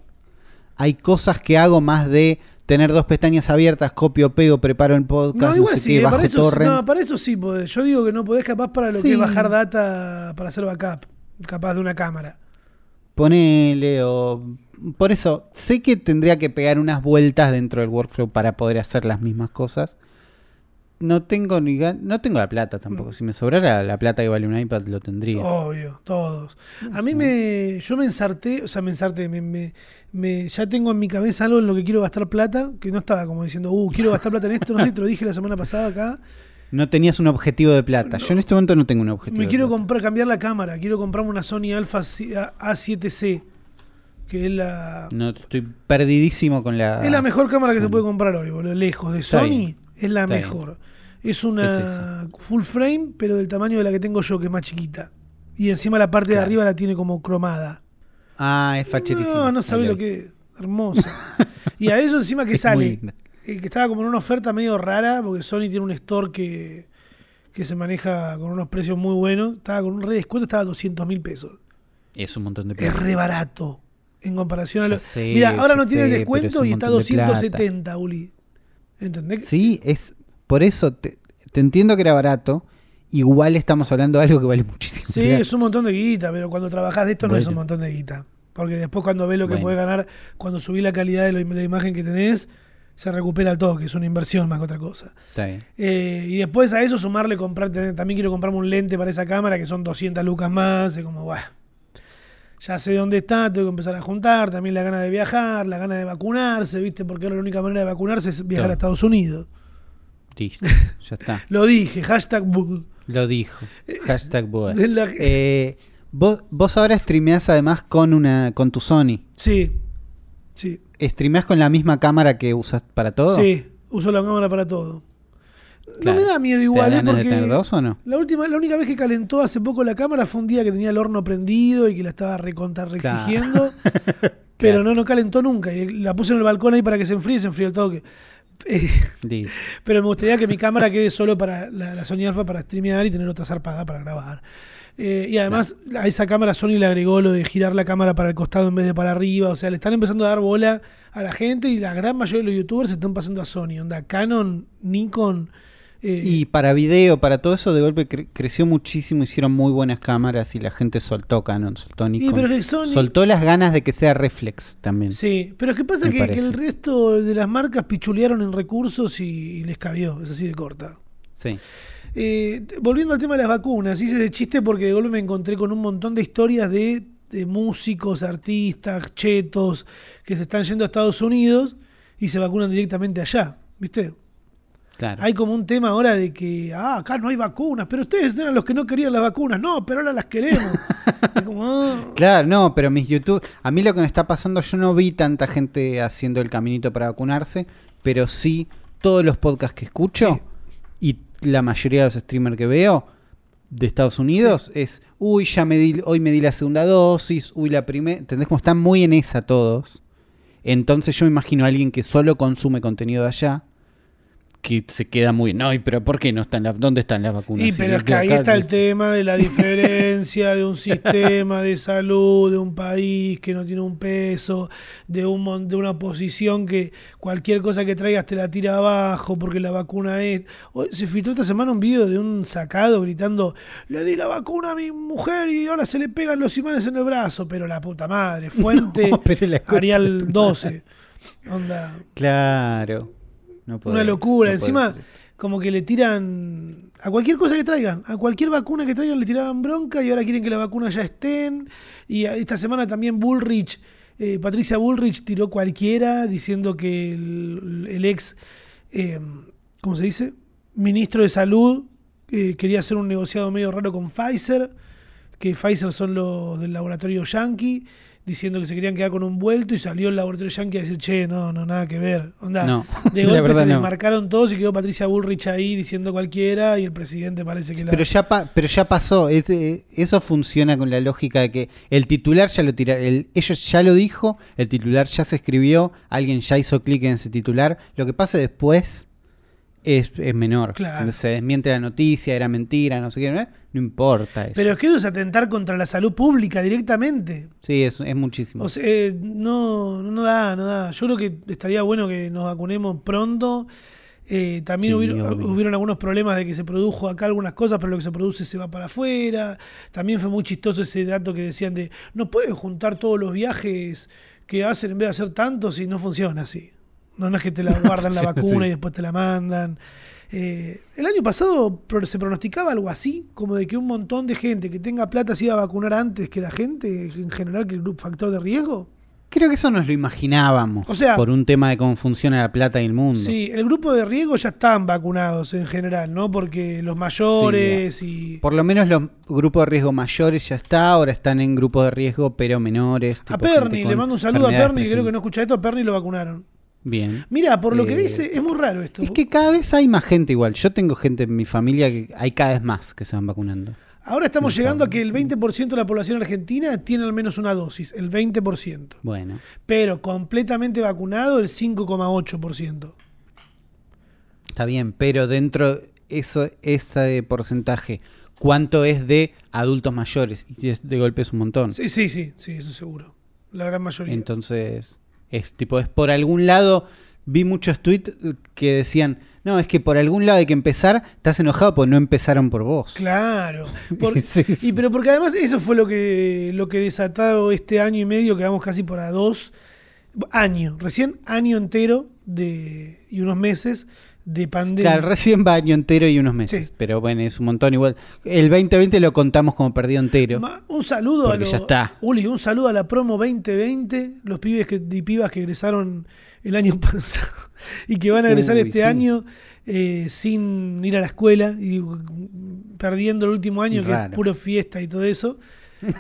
hay cosas que hago más de tener dos pestañas abiertas, copio, pego, preparo el podcast, no, no, igual sé sí, qué, eh, para eso, no, para eso sí podés. Yo digo que no podés capaz para lo Sí. que es bajar data para hacer backup, capaz de una cámara. Ponele o... Por eso, sé que tendría que pegar unas vueltas dentro del workflow para poder hacer las mismas cosas. No tengo ni no tengo la plata tampoco. Si me sobrara la plata que vale un iPad, lo tendría. Obvio, todos. A mí me. Yo me ensarté, o sea, me ensarté, me, me- me- ya tengo en mi cabeza algo en lo que quiero gastar plata, que no estaba como diciendo, uh, quiero gastar plata en esto, no sé, te lo dije la semana pasada acá. No tenías un objetivo de plata. Yo en este momento no tengo un objetivo. Me de quiero plata. comprar, cambiar la cámara, quiero comprarme una Sony Alpha C- A- A7C, que es la. No, estoy perdidísimo con la. Es la mejor cámara que se puede comprar hoy, boludo. Lejos de Sony. Es la Está mejor. Es una full frame, pero del tamaño de la que tengo yo, que es más chiquita. Y encima la parte de arriba la tiene como cromada. Ah, es facherísimo. No, no Ok. lo que es. Hermosa. y a eso encima que Es sale, eh, que estaba como en una oferta medio rara, porque Sony tiene un store que, que se maneja con unos precios muy buenos. Estaba con un re descuento, estaba a 200 mil pesos. Es un montón de Es plata. re barato en comparación a lo. sé, Mira, ahora no tiene el descuento es y está plata. 270, Uli. ¿Entendés? Sí, es por eso te, te entiendo que era barato. Igual estamos hablando de algo que vale muchísimo. Sí, es un montón de guita, pero cuando trabajás de esto no es un montón de guita. Porque después cuando ves lo que Bueno. puedes ganar, cuando subís la calidad de, lo- de la imagen que tenés, se recupera el todo, que es una inversión más que otra cosa. Está bien. Eh, y después a eso sumarle, comprarte, también quiero comprarme un lente para esa cámara, que son 200 lucas más, es como, bueno, ya sé dónde está, tengo que empezar a juntar, también la gana de viajar, la gana de vacunarse, ¿viste? Porque ahora la única manera de vacunarse es viajar a Estados Unidos. Listo. Ya está. Lo dije, hashtag... Lo dijo. Hashtag Eh, vos, vos ahora streameás además con una con tu Sony. Sí, sí. ¿Streameás con la misma cámara que usas para todo? Sí, uso la cámara para todo. Claro. No me da miedo ¿Te igual, ¿eh? ganas de Porque tener dos o no? la, última, la única vez que calentó hace poco la cámara fue un día que tenía el horno prendido y que la estaba recontra Claro. reexigiendo. Pero no, no calentó nunca. Y la puse en el balcón ahí para que se enfríe se enfrió el toque. Pero me gustaría que mi cámara quede solo para la, la Sony Alpha para streamear y tener otra zarpada para grabar. Eh, y además a esa cámara Sony le agregó lo de girar la cámara para el costado en vez de para arriba. O sea, le están empezando a dar bola a la gente y la gran mayoría de los youtubers se están pasando a Sony. Onda, Canon, Nikon. Eh, Y para video, para todo eso, de golpe cre- creció muchísimo, hicieron muy buenas cámaras y la gente soltó Canon, soltó Nikon. pero que Sony- Soltó las ganas de que sea reflex también. Sí, pero es que pasa que, que el resto de las marcas pichulearon en recursos y, y les cabió, es así de corta. Sí. Eh, volviendo al tema de las vacunas, hice ese chiste porque de golpe me encontré con un montón de historias de, de músicos, artistas, chetos, que se están yendo a Estados Unidos y se vacunan directamente allá, ¿viste? Claro. Hay como un tema ahora de que, ah, acá no hay vacunas, pero ustedes eran los que no querían las vacunas, no, pero ahora las queremos. Como, ah, Claro, no, pero mis YouTube. A mí lo que me está pasando, yo no vi tanta gente haciendo el caminito para vacunarse, pero sí todos los podcasts que escucho y la mayoría de los streamers que veo de Estados Unidos es, uy, ya me di, hoy me di la segunda dosis, uy, la primera. ¿Entendés? Como están muy en esa todos. Entonces yo me imagino a alguien que solo consume contenido de allá. Que se queda muy. No, ¿y pero ¿por qué no están las. ¿Dónde están las vacunas? Si pero es que ahí acá- está el tema de la diferencia de un sistema de salud, de un país que no tiene un peso, de, un, de una posición que cualquier cosa que traigas te la tira abajo porque la vacuna es... Hoy se filtró esta semana un video de un sacado gritando, le di la vacuna a mi mujer y ahora se le pegan los imanes en el brazo, pero la puta madre, fuente No, pero la Arial tu madre. 12. Onda. Claro. No Una locura. no Encima, como que le tiran a cualquier cosa que traigan, a cualquier vacuna que traigan le tiraban bronca y ahora quieren que la vacuna ya estén. Y esta semana también Bullrich, eh, Patricia Bullrich tiró cualquiera diciendo que el, el ex, eh, ¿cómo se dice? Ministro de Salud eh, quería hacer un negociado medio raro con Pfizer, que Pfizer son los del laboratorio Yankee, diciendo que se querían quedar con un vuelto y salió el laboratorio Yankee a decir, che, no, no, nada que ver. Onda, No, de golpe se no. desmarcaron todos y quedó Patricia Bullrich ahí diciendo cualquiera y el presidente parece que la... Pero ya, pa- pero ya pasó. Es, eh, eso funciona con la lógica de que el titular ya lo tira, el, ellos ya lo dijo, el titular ya se escribió, alguien ya hizo clic en ese titular. Lo que pasa después es, es menor. Claro. Se desmiente la noticia, era mentira, no sé qué. No, No importa eso. Pero es que eso es atentar contra la salud pública directamente. sí, es, es muchísimo. O sea, eh, no, no da, no da. Yo creo que estaría bueno que nos vacunemos pronto. Eh, también Sí, hubieron, hubieron algunos problemas de que se produjo acá algunas cosas, pero lo que se produce se va para afuera. También fue muy chistoso ese dato que decían de no pueden juntar todos los viajes que hacen en vez de hacer tantos y no funciona así. No, no es que te la guardan la vacuna sí. y después te la mandan. Eh, el año pasado se pronosticaba algo así, como de que un montón de gente que tenga plata se iba a vacunar antes que la gente, en general, que el grupo factor de riesgo. Creo que eso nos lo imaginábamos. O sea- por un tema de cómo funciona la plata y el mundo. Sí, el grupo de riesgo ya están vacunados en general, ¿no? Porque los mayores y... Por lo menos los grupos de riesgo mayores ya está, ahora están en grupos de riesgo pero menores. A Perni, con le mando un saludo a Perni, que creo que no escucha esto, a Perni lo vacunaron. Bien. Mira, por lo que Eh, dice, es muy raro esto. Es que cada vez hay más gente igual. Yo tengo gente en mi familia que hay cada vez más que se van vacunando. Ahora estamos llegando a que el 20% de la población argentina tiene al menos una dosis, el 20%. Bueno. Pero completamente vacunado el 5,8%. Está bien, pero dentro eso, ese porcentaje, ¿cuánto es de adultos mayores? Y de golpe es un montón. Sí, sí, sí, sí, eso seguro. La gran mayoría. Entonces, es tipo, es por algún lado. Vi muchos tweets que decían, no, es que por algún lado hay que empezar, estás enojado porque no empezaron por vos. Claro. Por-. Y pero porque además eso fue lo que lo que desatado este año y medio, que vamos casi por a dos años, recién año entero de y unos meses de pandemia. Claro, recién va año entero y unos meses, Sí. pero bueno, es un montón igual. El 2020 lo contamos como perdido entero. Ma- un saludo a los ya está. Uli, un saludo a la promo 2020, los pibes que, y pibas que egresaron el año pasado y que van a egresar Uy, este sí. año eh, sin ir a la escuela y mm, perdiendo el último año que es puro fiesta y todo eso.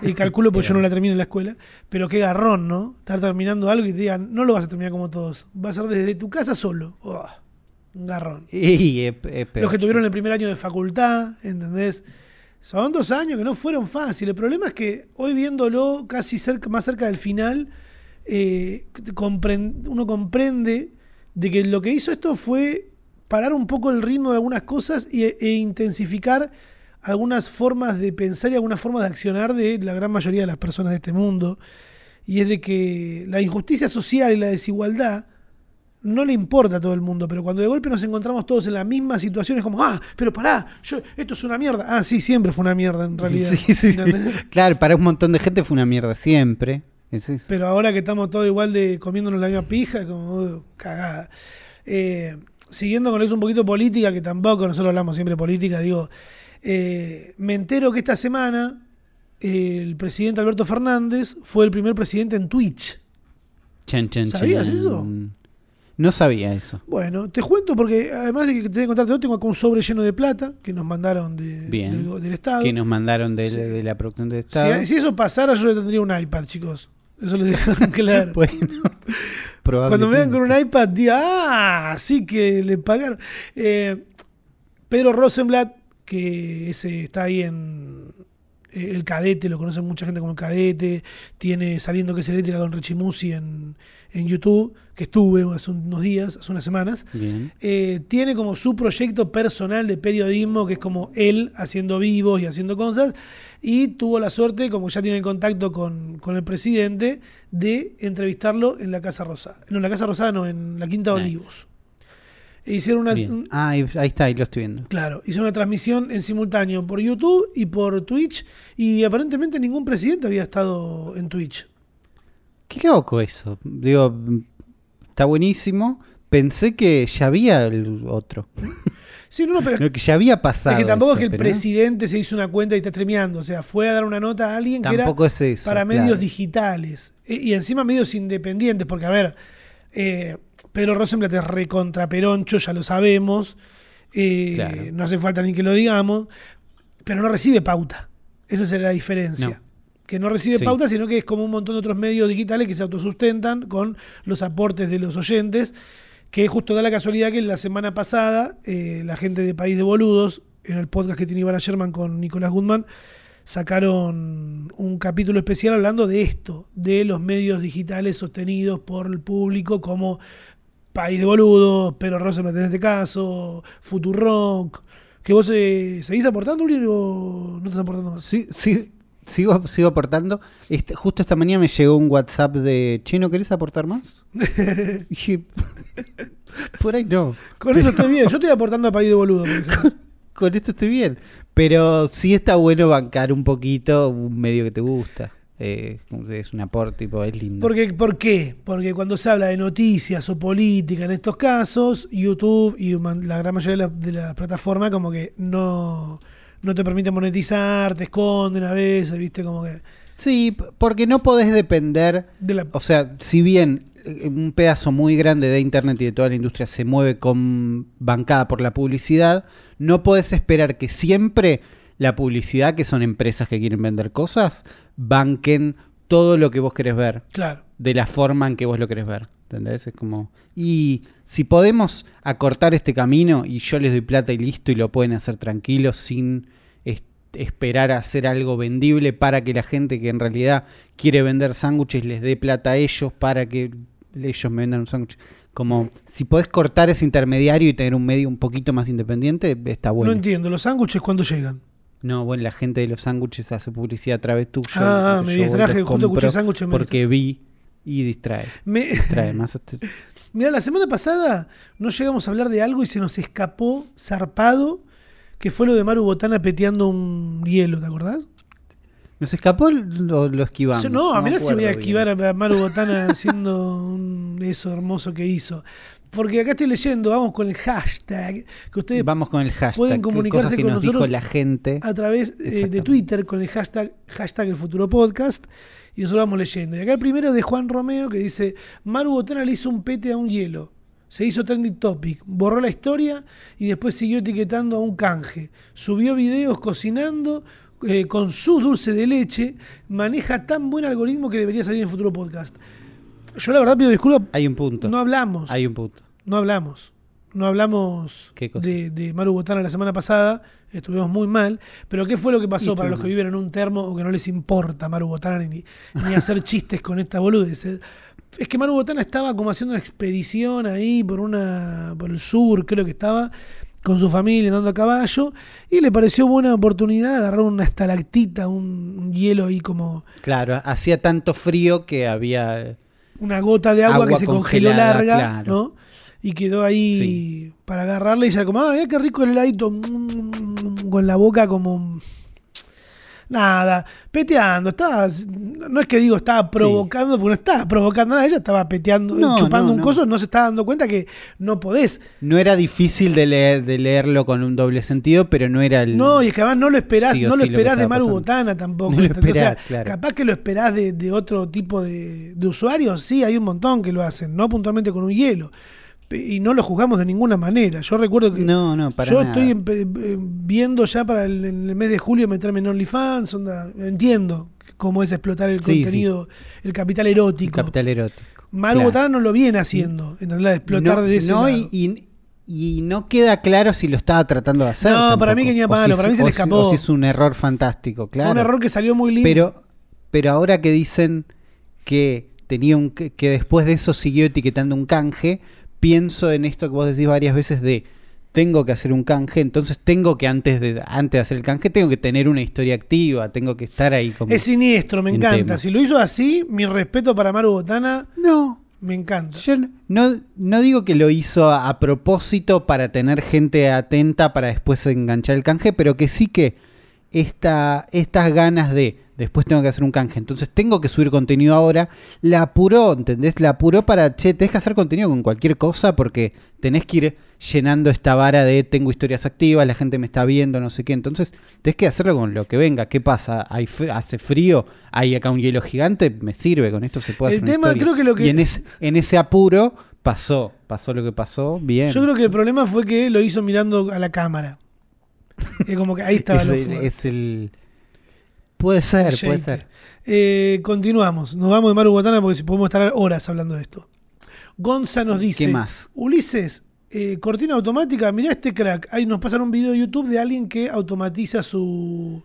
Y calculo porque yo no la termino en la escuela, pero qué garrón, ¿no? Estar terminando algo y te digan, no lo vas a terminar como todos, va a ser desde tu casa solo. Oh, un garrón. Y es- es peor, Los que tuvieron sí. el primer año de facultad, ¿entendés? Son dos años que no fueron fáciles. El problema es que hoy viéndolo casi cerca, más cerca del final, eh, uno comprende de que lo que hizo esto fue parar un poco el ritmo de algunas cosas y- e intensificar algunas formas de pensar y algunas formas de accionar de la gran mayoría de las personas de este mundo. Y es de que la injusticia social y la desigualdad no le importa a todo el mundo, pero cuando de golpe nos encontramos todos en la misma situación es como, ah, pero pará, yo, esto es una mierda. Ah, sí, siempre fue una mierda en realidad. Sí, sí, sí. Claro, para un montón de gente fue una mierda siempre. Es eso. Pero ahora que estamos todos igual de comiéndonos la misma pija, como uh, cagada. Eh, siguiendo con eso un poquito política, que tampoco nosotros hablamos siempre de política, digo, eh, me entero que esta semana eh, el presidente Alberto Fernández fue el primer presidente en Twitch. Chan, chan, ¿Sabías chan. eso? No sabía eso. Bueno, te cuento porque además de que te contarte, tengo acá un sobre lleno de plata que nos mandaron de- del, del Estado. Que nos mandaron de, Sí. de la producción de Estado. Si, si eso pasara, yo le tendría un iPad, chicos. Eso lo dejo claro. Bueno, Cuando me vean con un iPad, diga, ah, sí que le pagaron. Eh, Pedro Rosenblatt, que ese está ahí en eh, El Cadete, lo conoce mucha gente como El Cadete, tiene Saliendo que es eléctrica con Richie Musi en, en YouTube, que estuve hace unos días, hace unas semanas. Eh, tiene como su proyecto personal de periodismo, que es como él haciendo vivos y haciendo cosas, y tuvo la suerte, como ya tiene el contacto con, con el presidente, de entrevistarlo en la Casa Rosada. No, en la Casa Rosada, no, en la Quinta de Nice. Olivos. E hicieron una, Bien. un- Ah, ahí, ahí está, ahí lo estoy viendo. claro, hicieron una transmisión en simultáneo por YouTube y por Twitch, y aparentemente ningún presidente había estado en Twitch. Qué loco eso. Digo, está buenísimo. Pensé que ya había el otro. Sí, no, no, pero que ya había pasado. es que tampoco esto, es que el pero presidente se hizo una cuenta y está streameando. O sea, fue a dar una nota a alguien que era es eso. para claro. medios digitales. E- Y encima medios independientes, porque a ver, eh, Pedro Rosenblatt es recontra peroncho, ya lo sabemos. Eh, Claro. No hace falta ni que lo digamos, pero no recibe pauta. Esa es la diferencia. No. Que no recibe Sí. pauta, sino que es como un montón de otros medios digitales que se autosustentan con los aportes de los oyentes. Que justo da la casualidad que la semana pasada, eh, la gente de País de Boludos, en el podcast que tiene Ivana Sherman con Nicolás Goodman, sacaron un capítulo especial hablando de esto, de los medios digitales sostenidos por el público, como País de Boludos, Pero Rosenblatt en este caso, Futurock. ¿Que vos eh, seguís aportando, Uli, o no estás aportando más? Sí, sí, sigo, sigo aportando. Este, justo esta mañana me llegó un WhatsApp de Che, ¿no querés aportar más? Dije, por ahí no. Con eso estoy bien. Yo estoy aportando a País de por ejemplo. Con esto estoy bien. Pero sí está bueno bancar un poquito un medio que te gusta. Eh, es un aporte, tipo, es lindo. Porque, ¿Por qué? Porque cuando se habla de noticias o política en estos casos, YouTube y la gran mayoría de la, de la plataforma como que no, no te permite monetizar, te esconden a veces, viste, como que... Sí, porque no podés depender De la, O sea, si bien eh, un pedazo muy grande de Internet y de toda la industria se mueve con bancada por la publicidad, no puedes esperar que siempre la publicidad, que son empresas que quieren vender cosas, banquen todo lo que vos querés ver, claro. de la forma en que vos lo querés ver. ¿Entendés? Es como. Y si podemos acortar este camino y yo les doy plata y listo y lo pueden hacer tranquilos sin es- esperar a hacer algo vendible para que la gente que en realidad quiere vender sándwiches les dé plata a ellos para que ellos me vendan un sándwich. Como si podés cortar ese intermediario y tener un medio un poquito más independiente, está bueno. No entiendo, ¿los sándwiches cuándo llegan? No, bueno, la gente de los sándwiches hace publicidad a través tuyo. Ah, me yo distraje, justo escuché sándwiches, Porque vi y distrae. Me, Distrae más. este- Mira, la semana pasada no llegamos a hablar de algo y se nos escapó zarpado, que fue lo de Maru Botana peteando un hielo, ¿te acordás? ¿Nos escapó lo, lo esquivamos? Yo no, a me mí si voy a esquivar bien. a Maru Botana haciendo un- eso hermoso que hizo. Porque acá estoy leyendo, vamos con el hashtag, que ustedes Vamos con el hashtag. pueden ¿qué comunicarse cosas que con nos nosotros dijo la gente. a través eh, de. Twitter con el hashtag, hashtag el futuro podcast y nosotros vamos leyendo. Y acá el primero es de Juan Romeo que dice, Maru Botana le hizo un pete a un hielo. Se hizo trending topic, borró la historia y después siguió etiquetando a un canje. Subió videos cocinando eh, con su dulce de leche. Maneja tan buen algoritmo que debería salir en futuro podcast. Yo la verdad pido disculpas, Hay un punto. no hablamos. Hay un punto. No hablamos. No hablamos de, de Maru Botana la semana pasada. Estuvimos muy mal. Pero ¿qué fue lo que pasó para los que viven en un termo o que no les importa Maru Botana ni, ni hacer chistes con esta boludez? eh? Es que Maru Botana estaba como haciendo una expedición ahí por una por el sur, creo que estaba, con su familia andando a caballo. Y le pareció buena oportunidad agarrar una estalactita, un, un hielo ahí como Claro, hacía tanto frío que había. una gota de agua, Agua que se congeló larga, claro. ¿no? Y quedó ahí para agarrarla y ya como, ah, qué rico el heladito, con la boca como... Nada, peteando, estaba, no es que digo estaba provocando, porque no estaba provocando nada, ella estaba peteando, No, chupando no, un no. coso, no se estaba dando cuenta que no podés. No era difícil de, leer- de leerlo con un doble sentido, pero no era el. No, y es que además no lo esperás, Sí no lo sí esperás de Maru pasando. Botana tampoco. O sea, claro. capaz que lo esperás de, de otro tipo de, de usuarios, sí, hay un montón que lo hacen, no puntualmente con un hielo. Y no lo juzgamos de ninguna manera. Yo recuerdo que No, no, para yo nada. estoy viendo ya para el, en el mes de julio meterme en OnlyFans, onda, entiendo cómo es explotar el Sí, contenido, el capital erótico. Capital erótico. Maru Claro. Botana no lo viene haciendo, ¿entendés? De explotar no, de ese no, lado. y, y- y no queda claro si lo estaba tratando de hacer. No, para mí que ni a O palo, si- para mí se o le escapó. o si es un error fantástico, claro. Fue un error que salió muy lindo. Pero, pero ahora que dicen que tenía un que después de eso siguió etiquetando un canje, pienso en esto que vos decís varias veces de tengo que hacer un canje, entonces tengo que antes de antes de hacer el canje tengo que tener una historia activa, tengo que estar ahí como Es siniestro, me en encanta. tema. Si lo hizo así, mi respeto para Maru Botana, No, me encanta. yo no- no, no digo que lo hizo a, a propósito para tener gente atenta para después enganchar el canje, pero que sí que esta, estas ganas de después tengo que hacer un canje, entonces tengo que subir contenido ahora, la apuró, ¿entendés? La apuró para, che, tenés que hacer contenido con cualquier cosa porque tenés que ir llenando esta vara de tengo historias activas, la gente me está viendo, no sé qué, entonces tenés que hacerlo con lo que venga. ¿Qué pasa? ¿Hay ¿Hace frío? ¿Hay acá un hielo gigante? Me sirve, con esto se puede El hacer una tema, historia. creo que lo que- Y en, ese- en ese apuro pasó, pasó lo que pasó, bien. Yo creo que el problema fue que lo hizo mirando a la cámara. Es como que ahí estaba es, el, es el- Puede ser, puede ser. Eh, continuamos. Nos vamos de Maru Guatana porque si podemos estar horas hablando de esto. Gonza nos dice: ¿Qué más? Ulises, eh, cortina automática. Mirá este crack. Ahí nos pasaron un video de YouTube de alguien que automatiza su,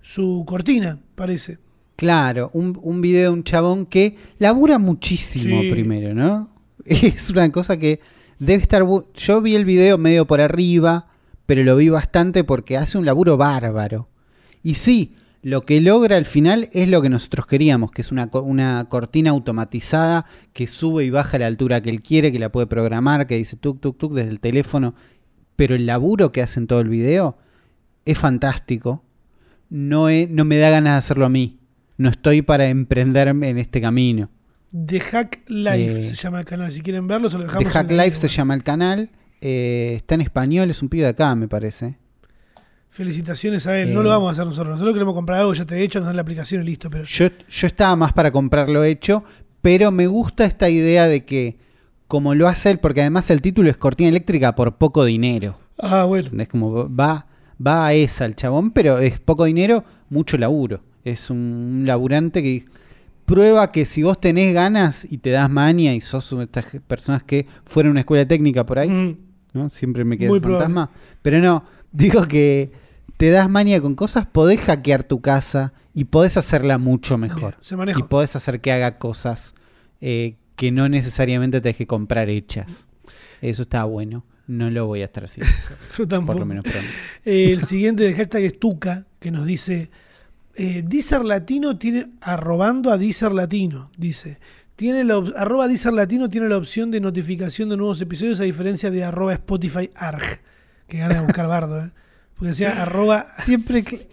su cortina, parece. Claro, un, un video de un chabón que labura muchísimo Sí. primero, ¿no? Es una cosa que debe estar... Yo vi el video medio por arriba, pero lo vi bastante porque hace un laburo bárbaro. Y sí, lo que logra al final es lo que nosotros queríamos, que es una, co- una cortina automatizada que sube y baja a la altura que él quiere, que la puede programar, que dice tuk tuk tuk desde el teléfono. Pero el laburo que hace en todo el video es fantástico. No, he- no me da ganas de hacerlo a mí. No estoy para emprenderme en este camino. The Hack Life Eh, se llama el canal. Si quieren verlo, se lo The dejamos. Hack en la Life se llama el canal. eh, está en español, es un pibe de acá, me parece. Felicitaciones a él. No lo vamos a hacer nosotros. Nosotros queremos comprar algo, ya te he hecho, nos dan la aplicación y listo. Pero Yo, yo estaba más para comprarlo hecho, pero me gusta esta idea de que, como lo hace él, porque además el título es Cortina Eléctrica por poco dinero. Ah, bueno. Es como va, va a esa el chabón, pero es poco dinero, mucho laburo. Es un laburante que prueba que si vos tenés ganas y te das maña y sos una de estas personas que fueron a una escuela técnica por ahí, Mm. ¿no? Siempre me queda fantasma. Pero no, digo que te das maña con cosas, podés hackear tu casa y podés hacerla mucho mejor. Bien, se maneja. Y podés hacer que haga cosas eh, que no necesariamente tenés que comprar hechas. Eso está bueno. No lo voy a estar haciendo, Yo por tampoco. lo menos pronto. Eh, el siguiente del hashtag es Tuca, que nos dice: eh, Deezer Latino tiene. Arrobando a Deezer Latino, dice. Tiene la, arroba Deezer Latino tiene la opción de notificación de nuevos episodios, a diferencia de arroba Spotify ARG. Que gana de buscar bardo, ¿eh? Porque decía arroba. Siempre que.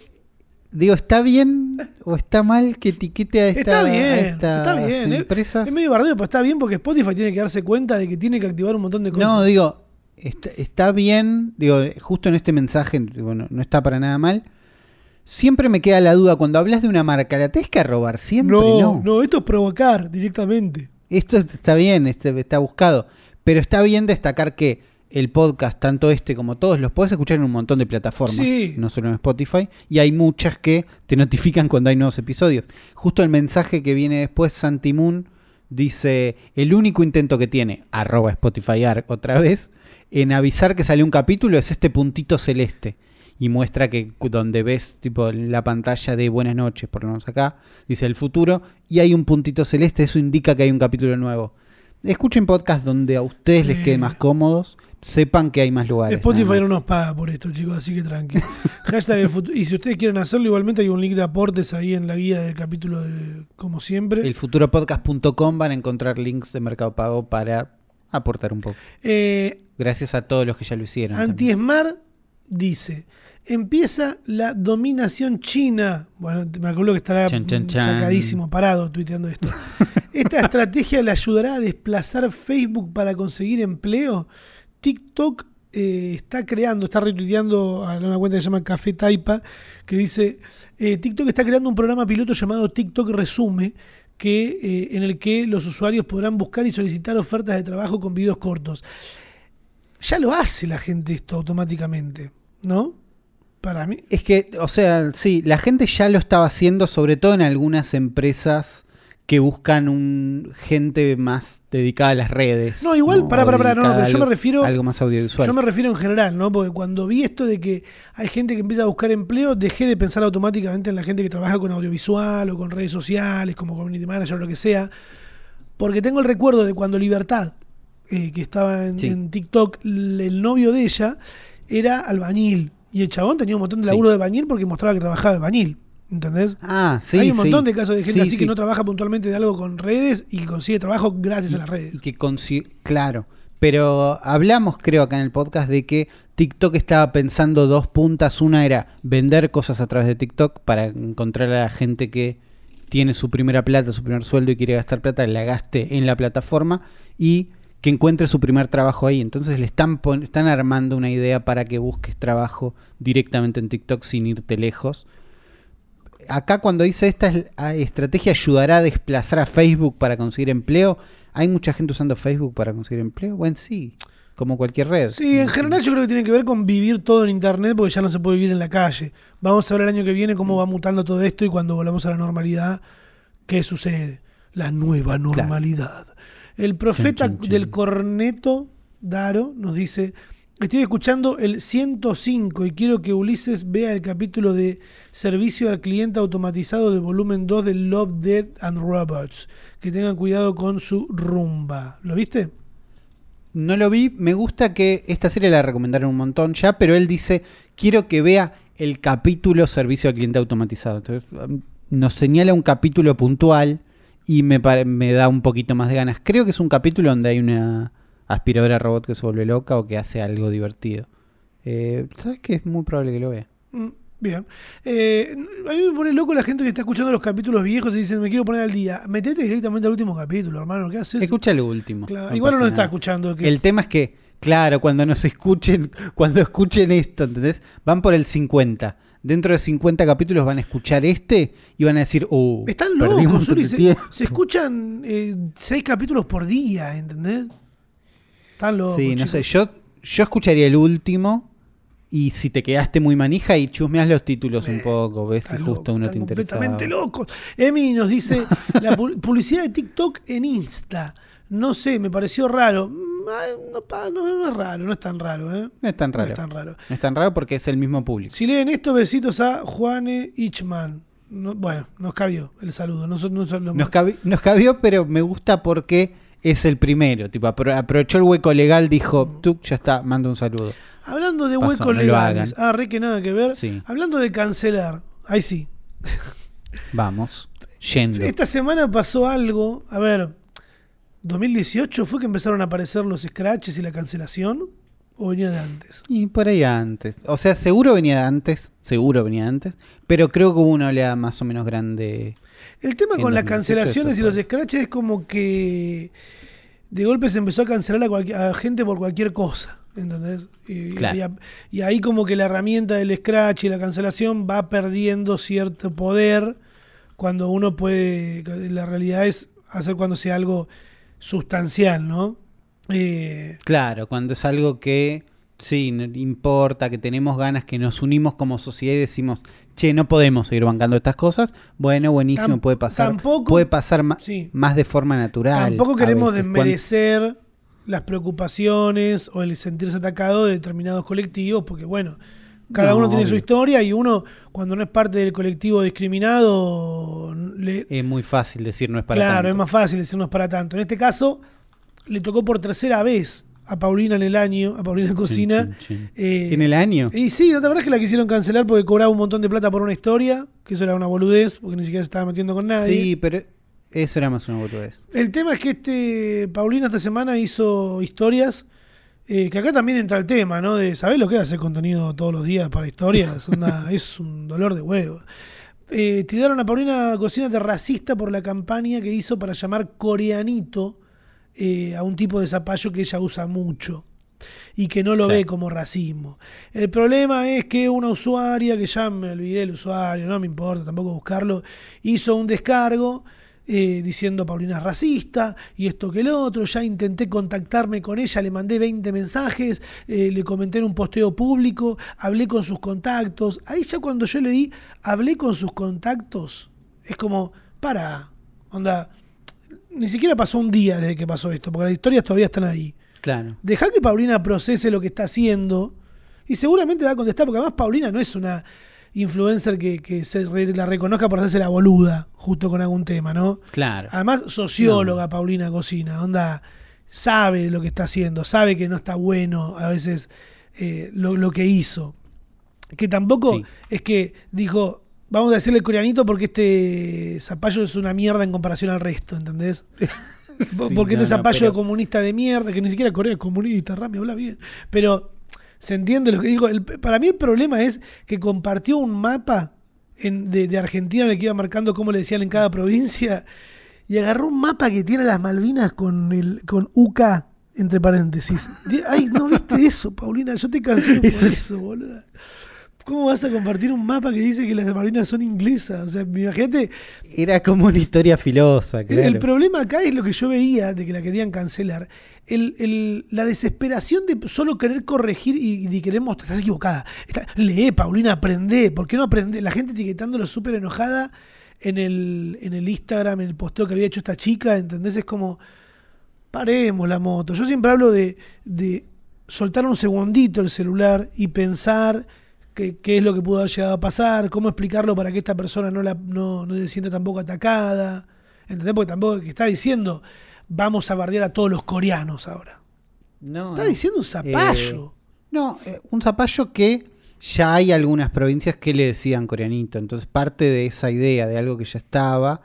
Digo, ¿está bien o está mal que etiquete a, esta, Está a bien, estas está bien. Es- empresas? Es medio bardeo, pero está bien porque Spotify tiene que darse cuenta de que tiene que activar un montón de cosas. No, digo, está, está bien, digo, justo en este mensaje, bueno, no está para nada mal. Siempre me queda la duda, cuando hablas de una marca, ¿la tenés que robar siempre? no, No, no, esto es provocar directamente. Esto está bien, este, está buscado. Pero está bien destacar que el podcast, tanto este como todos, los podés escuchar en un montón de plataformas, Sí. no solo en Spotify, y hay muchas que te notifican cuando hay nuevos episodios. Justo el mensaje que viene después, Santi Moon dice, el único intento que tiene, arroba Spotify Arc otra vez, en avisar que salió un capítulo es este puntito celeste. Y muestra que donde ves tipo la pantalla de buenas noches, por lo menos acá, dice el futuro, y hay un puntito celeste, eso indica que hay un capítulo nuevo. Escuchen podcast donde a ustedes Sí. les quede más cómodos, sepan que hay más lugares. Spotify nada no nos paga por esto, chicos, así que tranqui. Hashtag el futuro. Y si ustedes quieren hacerlo, igualmente hay un link de aportes ahí en la guía del capítulo, de, como siempre. Elfuturopodcast.com van a encontrar links de Mercado Pago para aportar un poco. Eh, Gracias a todos los que ya lo hicieron. Antiesmar dice: Empieza la dominación china. Bueno, me acuerdo que estará Chan, chan, chan. sacadísimo, parado, tuiteando esto. Esta estrategia le ayudará a desplazar Facebook para conseguir empleo. TikTok eh, está creando, está retuiteando a una cuenta que se llama Café Taipa, que dice, eh, TikTok está creando un programa piloto llamado TikTok Resume, que, eh, en el que los usuarios podrán buscar y solicitar ofertas de trabajo con videos cortos. Ya lo hace la gente esto automáticamente, ¿no? Para mí. Es que, o sea, sí, la gente ya lo estaba haciendo, sobre todo en algunas empresas que buscan un gente más dedicada a las redes. No, igual, pará, O pará, pará, no, no, pero yo me refiero- Algo más audiovisual. Yo me refiero en general, ¿no? Porque cuando vi esto de que hay gente que empieza a buscar empleo, dejé de pensar automáticamente en la gente que trabaja con audiovisual o con redes sociales, como community manager o lo que sea. Porque tengo el recuerdo de cuando Libertad, eh, que estaba en, Sí. en TikTok, el novio de ella era albañil. Y el chabón tenía un montón de Sí. laburo de albañil porque mostraba que trabajaba de albañil. ¿Entendés? Ah, sí. Hay un sí. montón de casos de gente Sí, así sí. que no trabaja puntualmente de algo con redes y que consigue trabajo gracias a las redes. Y que claro. Pero hablamos, creo, acá en el podcast de que TikTok estaba pensando dos puntas. Una era vender cosas a través de TikTok para encontrar a la gente que tiene su primera plata, su primer sueldo y quiere gastar plata, la gaste en la plataforma y que encuentre su primer trabajo ahí. Entonces le están, están armando una idea para que busques trabajo directamente en TikTok sin irte lejos. Acá cuando dice esta es- a- estrategia ayudará a desplazar a Facebook para conseguir empleo, ¿Hay mucha gente usando Facebook para conseguir empleo? Bueno, sí, como cualquier red. Sí, en general yo creo que tiene que ver con vivir todo en internet porque ya no se puede vivir en la calle. Vamos a ver el año que viene cómo va mutando todo esto y cuando volvamos a la normalidad, ¿qué sucede? La nueva normalidad. El profeta Chin, chin, chin. del corneto, Daro, nos dice, estoy escuchando el 105 y quiero que Ulises vea el capítulo de servicio al cliente automatizado del volumen 2 de Love, Dead and Robots. Que tengan cuidado con su rumba. ¿Lo viste? No lo vi, me gusta que esta serie la recomendaron un montón ya, pero él dice, quiero que vea el capítulo servicio al cliente automatizado. Entonces, um, nos señala un capítulo puntual y me, me da un poquito más de ganas. Creo que es un capítulo donde hay una aspiradora robot que se vuelve loca o que hace algo divertido. Eh, ¿Sabes qué? Es muy probable que lo vea. Mm, Bien. Eh, a mí me pone loco la gente que está escuchando los capítulos viejos y dicen, me quiero poner al día. Metete directamente al último capítulo, hermano. ¿Qué haces? Escucha lo último. Claro, no igual pasa uno está escuchando. Que El tema es que, claro, cuando nos escuchen, cuando escuchen esto, ¿entendés? Van por el 50. Dentro de 50 capítulos van a escuchar este y van a decir, uh, Están locos, Uri, se, tiempo". se escuchan eh, seis capítulos por día, ¿entendés? Están locos. Sí, no chicos. sé, yo, yo escucharía el último y si te quedaste muy manija y chusmeas los títulos un Eh, poco, ves si justo uno te interesa. completamente locos. Emi nos dice la pu- publicidad de TikTok en Insta. No sé, me pareció raro. Mm, No, no- no es raro, no es tan raro, ¿eh? No es tan No raro. es tan raro. No es tan raro porque es el mismo público. Si leen esto, besitos a Juane Ichman. No- bueno, nos cabió el saludo. No, no Nos, más- cabi- nos cabió, pero me gusta porque es el primero. Tipo, apro- aprovechó el hueco legal, dijo, tú ya está, manda un saludo. Hablando de huecos no legales. Ah, re que nada que ver. Sí. Hablando de cancelar. Ahí sí. Vamos, yendo. Esta semana pasó algo. A ver, ¿2018 fue que empezaron a aparecer los scratches y la cancelación? ¿O venía de antes? Y por ahí antes. O sea, seguro venía de antes, seguro venía de antes, pero creo que hubo una oleada más o menos grande. El tema con las 2018 cancelaciones y los scratches es como que de golpe se empezó a cancelar a, gente por cualquier cosa. ¿Entendés? Y, Claro. y a- y ahí como que la herramienta del scratch y la cancelación va perdiendo cierto poder cuando uno puede... La realidad es hacer cuando sea algo sustancial, ¿no? Eh, Claro, cuando es algo que sí, no importa, que tenemos ganas, que nos unimos como sociedad y decimos, che, no podemos seguir bancando estas cosas. Bueno, buenísimo, puede pasar. tampoco- puede pasar sí. más de forma natural. Tampoco queremos desmerecer las preocupaciones o el sentirse atacado de determinados colectivos, porque bueno, cada No, uno tiene su historia y uno, cuando no es parte del colectivo discriminado, le, Es muy fácil decir no es para claro, tanto. es más fácil decir no es para tanto. En este caso, le tocó por tercera vez a Paulina en el año, a Paulina Cocina. chin, chin. eh, ¿En el año? y sí, ¿no te acuerdas que la quisieron cancelar porque cobraba un montón de plata por una historia? Que eso era una boludez, porque ni siquiera se estaba metiendo con nadie. Sí, pero eso era más una boludez. El tema es que este Paulina esta semana hizo historias, eh, que acá también entra el tema, ¿no? De, ¿sabés lo que es hacer contenido todos los días para historias? Onda, es un dolor de huevo. Eh, tiraron a Paulina Cocina de racista por la campaña que hizo para llamar coreanito eh, a un tipo de zapallo que ella usa mucho y que no lo Claro. ve como racismo. El problema es que una usuaria, que ya me olvidé el usuario, no me importa tampoco buscarlo, hizo un descargo eh, diciendo Paulina es racista y esto que el otro. Ya intenté contactarme con ella, le mandé 20 mensajes, eh, le comenté en un posteo público, hablé con sus contactos. Ahí ya cuando yo leí, hablé con sus contactos, es como, para, onda, ni siquiera pasó un día desde que pasó esto, porque las historias todavía están ahí. Claro. Deja que Paulina procese lo que está haciendo y seguramente va a contestar, porque además Paulina no es una influencer que, que se re- la reconozca por hacerse la boluda justo con algún tema, ¿no? Claro. Además, socióloga Paulina Cocina, onda, sabe lo que está haciendo, sabe que no está bueno a veces eh, lo, lo que hizo. Que tampoco Sí. es que dijo, vamos a decirle coreanito porque este zapallo es una mierda en comparación al resto, ¿entendés? Sí, porque no, este no, zapallo pero- comunista de mierda, que ni siquiera Corea es comunista, Rami habla bien. Pero se entiende lo que digo. El- para mí el problema es que compartió un mapa en- de, de Argentina en el que iba marcando cómo le decían en cada provincia y agarró un mapa que tiene las Malvinas con el con UK entre paréntesis. Ay, no viste eso, Paulina, yo te cansé por eso, boluda. ¿Cómo vas a compartir un mapa que dice que las Malvinas son inglesas? O sea, imagínate, Era como una historia filosa, el, claro. el problema acá es lo que yo veía de que la querían cancelar. El, el- la desesperación de solo querer corregir y de querer mostrar, estás equivocada. Está- lee, Paulina, aprende. ¿Por qué no aprende? La gente etiquetándolo súper enojada en el, en el Instagram, en el posteo que había hecho esta chica, ¿entendés? Es como, paremos la moto. Yo siempre hablo de, de soltar un segundito el celular y pensar qué, qué es lo que pudo haber llegado a pasar, cómo explicarlo para que esta persona no, la, no, no se sienta tampoco atacada. ¿Entendés? Porque tampoco que está diciendo vamos a bardear a todos los coreanos ahora. No, Está diciendo un zapallo. No, eh, un zapallo que ya hay algunas provincias que le decían coreanito. Entonces, parte de esa idea de algo que ya estaba.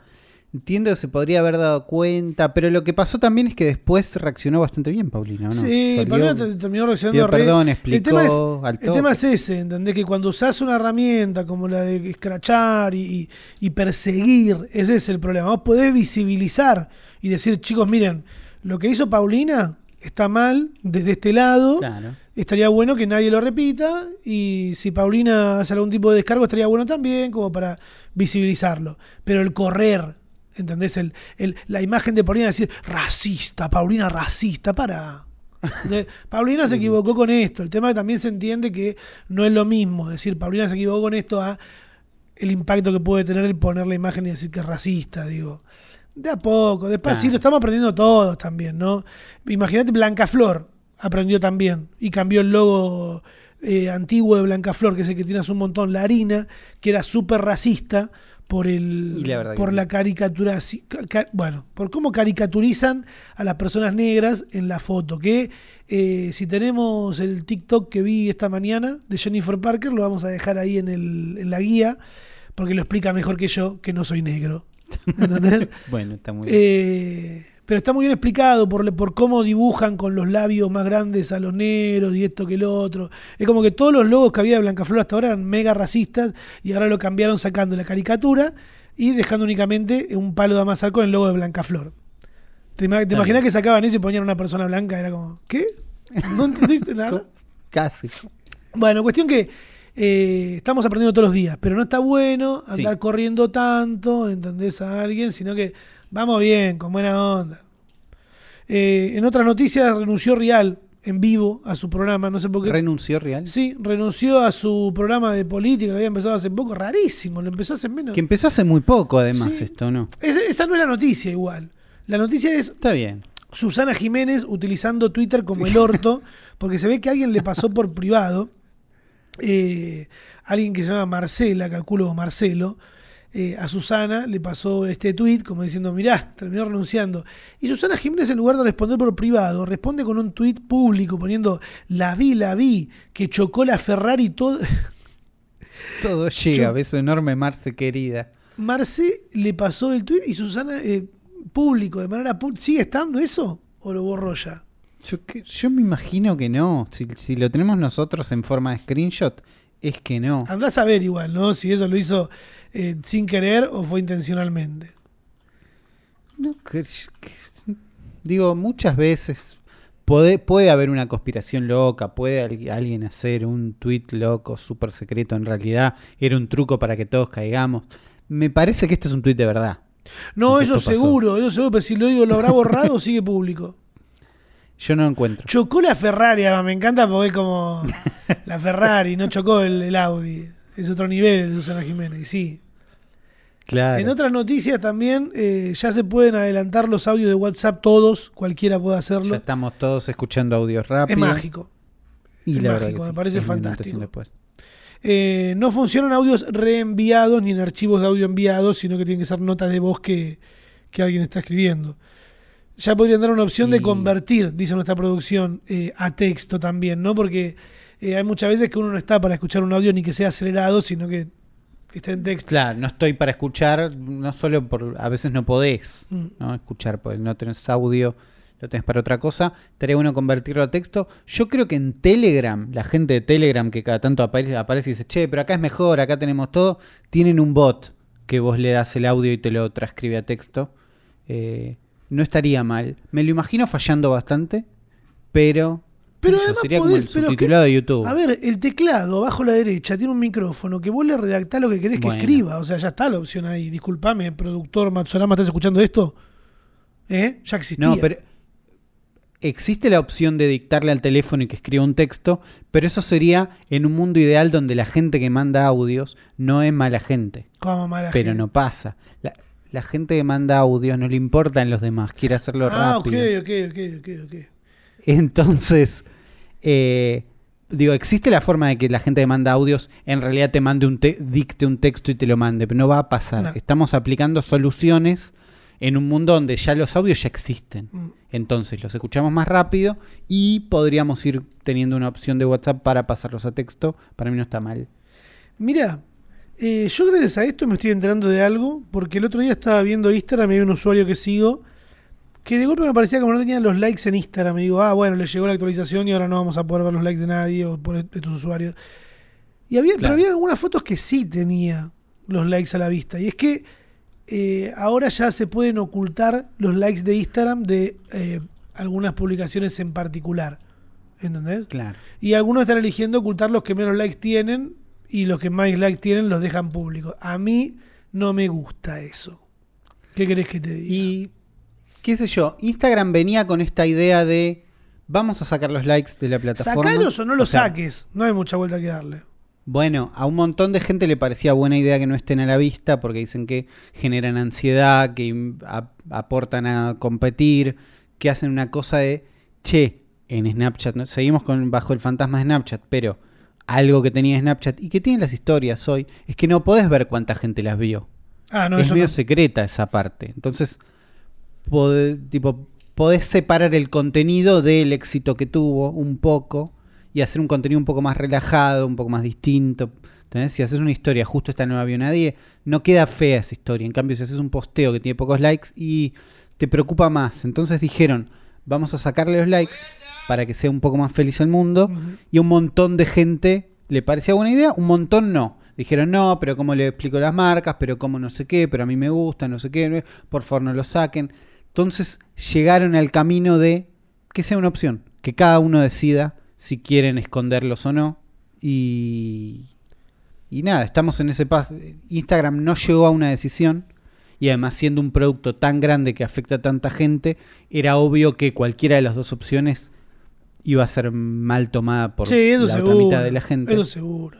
Entiendo que se podría haber dado cuenta, pero lo que pasó también es que después reaccionó bastante bien, Paulina. ¿o no? Sí, Salió- Paulina te- terminó reaccionando re- perdón, el explicó tema es, al el tema es ese, ¿entendés? Que cuando usás una herramienta como la de escrachar y, y- y perseguir, ese es el problema. Vos podés visibilizar y decir, chicos, miren, lo que hizo Paulina está mal desde este lado. Claro. Estaría bueno que nadie lo repita y si Paulina hace algún tipo de descargo estaría bueno también como para visibilizarlo. Pero el correr, ¿entendés? El, el- la imagen de Paulina decir racista, Paulina racista, para. Paulina se equivocó con esto. El tema es que también se entiende que no es lo mismo decir Paulina se equivocó con esto a el impacto que puede tener el poner la imagen y decir que es racista, digo. De a poco, despacito, Claro. estamos aprendiendo todos también, ¿no? Imagínate Blanca Flor aprendió también y cambió el logo eh, antiguo de Blanca Flor, que es el que tiene hace un montón, la harina, que era súper racista por el la por sí. la caricatura bueno por cómo caricaturizan a las personas negras en la foto que eh, si tenemos el TikTok que vi esta mañana de Jennifer Parker lo vamos a dejar ahí en, el, en la guía porque lo explica mejor que yo que no soy negro ¿entendés? Bueno, está muy bien. Eh, pero está muy bien explicado por, por cómo dibujan con los labios más grandes a los negros y esto que el otro. Es como que todos los logos que había de Blancaflor hasta ahora eran mega racistas y ahora lo cambiaron sacando la caricatura y dejando únicamente un palo de amasar con el logo de Blancaflor. ¿Te, te imaginas que sacaban eso y ponían una persona blanca? Era como, ¿qué? ¿No entendiste nada? Casi. Bueno, cuestión que eh, estamos aprendiendo todos los días, pero no está bueno andar Sí. corriendo tanto, ¿entendés? A alguien, sino que vamos bien, con buena onda. Eh, en otra noticia, renunció Rial en vivo a su programa, no sé por qué. ¿Renunció Real? sí, renunció a su programa de política que había empezado hace poco, rarísimo, lo empezó hace menos. Que empezó hace muy poco, además, Sí. esto, ¿no? Esa, esa no es la noticia igual. La noticia es Está bien. Susana Jiménez utilizando Twitter como el orto, porque se ve que alguien le pasó por privado, eh, alguien que se llama Marcela, calculo Marcelo, eh, a Susana le pasó este tweet como diciendo, mirá, terminó renunciando. Y Susana Jiménez en lugar de responder por privado, responde con un tweet público poniendo, la vi, la vi, que chocó la Ferrari todo... Todo llega, Yo- beso enorme, Marce querida. Marce le pasó el tweet y Susana, eh, público, de manera pública, ¿sigue estando eso? ¿O lo borró ya? Yo, yo me imagino que no. Si, si lo tenemos nosotros en forma de screenshot, es que no. Andás a ver igual, ¿no? Si eso lo hizo eh, sin querer o fue intencionalmente. No, que- que- digo, muchas veces puede, puede haber una conspiración loca, puede al- alguien hacer un tweet loco, súper secreto, en realidad era un truco para que todos caigamos. Me parece que este es un tweet de verdad. No, ¿Qué eso seguro, eso seguro, pero si lo digo, lo habrá borrado, sigue público. Yo no lo encuentro. Chocó la Ferrari, me encanta porque es como la Ferrari, no chocó el, el Audi. Es otro nivel el de Susana Jiménez, sí. Claro. En otras noticias también eh, ya se pueden adelantar los audios de WhatsApp, todos, cualquiera puede Ya hacerlo. estamos todos escuchando audios Es rápidos. mágico. Y es la mágico, me sí, parece es fantástico. después. Eh, no funcionan audios reenviados ni en archivos de audio enviados, sino que tienen que ser notas de voz que, que alguien está escribiendo. Ya podrían dar una opción de convertir, dice nuestra producción, eh, a texto también, ¿no? Porque eh, hay muchas veces que uno no está para escuchar un audio ni que sea acelerado, sino que, que esté en texto. Claro, no estoy para escuchar, no solo por. A veces no podés Mm. ¿no? escuchar, porque no tenés audio, lo tenés para otra cosa. Estaría bueno convertirlo a texto. Yo creo que en Telegram, la gente de Telegram que cada tanto aparece, aparece y dice, che, pero acá es mejor, acá tenemos todo, tienen un bot que vos le das el audio y te lo transcribe a texto. Eh, no estaría mal. Me lo imagino fallando bastante, pero Pero además sería como el podés- pero subtitulado de YouTube. A ver, el teclado abajo a la derecha tiene un micrófono que vos le redactás lo que querés que escriba. O sea, ya está la opción ahí. Disculpame, productor Matsorama, ¿estás escuchando esto? ¿Eh? Ya existía. No, pero existe la opción de dictarle al teléfono y que escriba un texto, pero eso sería en un mundo ideal donde la gente que manda audios no es mala gente, Como mala pero gente. no pasa. La, la gente que manda audios no le importan los demás, quiere hacerlo Ah, ok, rápido. ok, ok, ok, ok. Entonces, eh, digo, existe la forma de que la gente que manda audios en realidad te mande un te- dicte un texto y te lo mande, pero no va a pasar. No. Estamos aplicando soluciones en un mundo donde ya los audios ya existen. Mm. Entonces los escuchamos más rápido y podríamos ir teniendo una opción de WhatsApp para pasarlos a texto. Para mí no está mal. Mira, eh, yo gracias a esto me estoy enterando de algo, porque el otro día estaba viendo Instagram y hay un usuario que sigo que de golpe me parecía como no tenía los likes en Instagram. Me digo, ah, bueno, le llegó la actualización y ahora no vamos a poder ver los likes de nadie o por estos usuarios. Y había, pero había algunas fotos que sí tenía los likes a la vista. Y es que eh, ahora ya se pueden ocultar los likes de Instagram de eh, algunas publicaciones en particular. ¿Entendés? Claro. Y algunos están eligiendo ocultar los que menos likes tienen y los que más likes tienen los dejan públicos. A mí no me gusta eso. ¿Qué querés que te diga? Y qué sé yo, Instagram venía con esta idea de vamos a sacar los likes de la plataforma. Sacalos o no los sea, saques. No hay mucha vuelta que darle. Bueno, a un montón de gente le parecía buena idea que no estén a la vista porque dicen que generan ansiedad, que ap- aportan a competir, que hacen una cosa de, che, en Snapchat, ¿no? seguimos con bajo el fantasma de Snapchat, pero algo que tenía Snapchat y que tiene las historias hoy es que no podés ver cuánta gente las vio. Ah, no, es eso medio no. secreta esa parte. Entonces, pode- tipo, podés separar el contenido del éxito que tuvo un poco y hacer un contenido un poco más relajado, un poco más distinto. ¿Entendés? Si haces una historia, justo esta no la vio nadie, no queda fea esa historia. En cambio, si haces un posteo que tiene pocos likes y te preocupa más. Entonces dijeron, vamos a sacarle los likes para que sea un poco más feliz el mundo. Y un montón de gente le parecía buena idea, un montón no. Dijeron, no, pero cómo le explico las marcas, pero cómo no sé qué, pero a mí me gusta, no sé qué, por favor no lo saquen. Entonces llegaron al camino de que sea una opción, que cada uno decida si quieren esconderlos o no. Y, y nada, estamos en ese paso. Instagram no llegó a una decisión y además siendo un producto tan grande que afecta a tanta gente, era obvio que cualquiera de las dos opciones iba a ser mal tomada por Sí, eso la seguro. otra mitad de la gente. Eso seguro.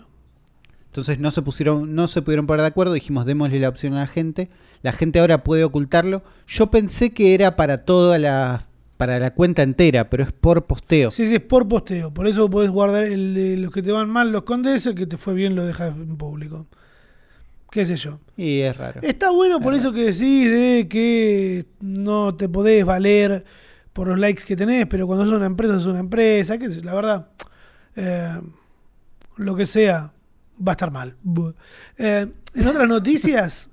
Entonces no se pusieron, no se pudieron poner de acuerdo, dijimos démosle la opción a la gente. La gente ahora puede ocultarlo. Yo pensé que era para toda la para la cuenta entera, pero es por posteo. Sí, sí, es por posteo. Por eso podés guardar el de los que te van mal, los escondes, el que te fue bien lo dejas en público. ¿Qué sé yo? Y es raro. Está bueno por Es eso que decís de que no te podés valer por los likes que tenés, pero cuando sos una empresa, sos una empresa, qué sé yo, la verdad, eh, lo que sea, va a estar mal. Eh, en otras noticias,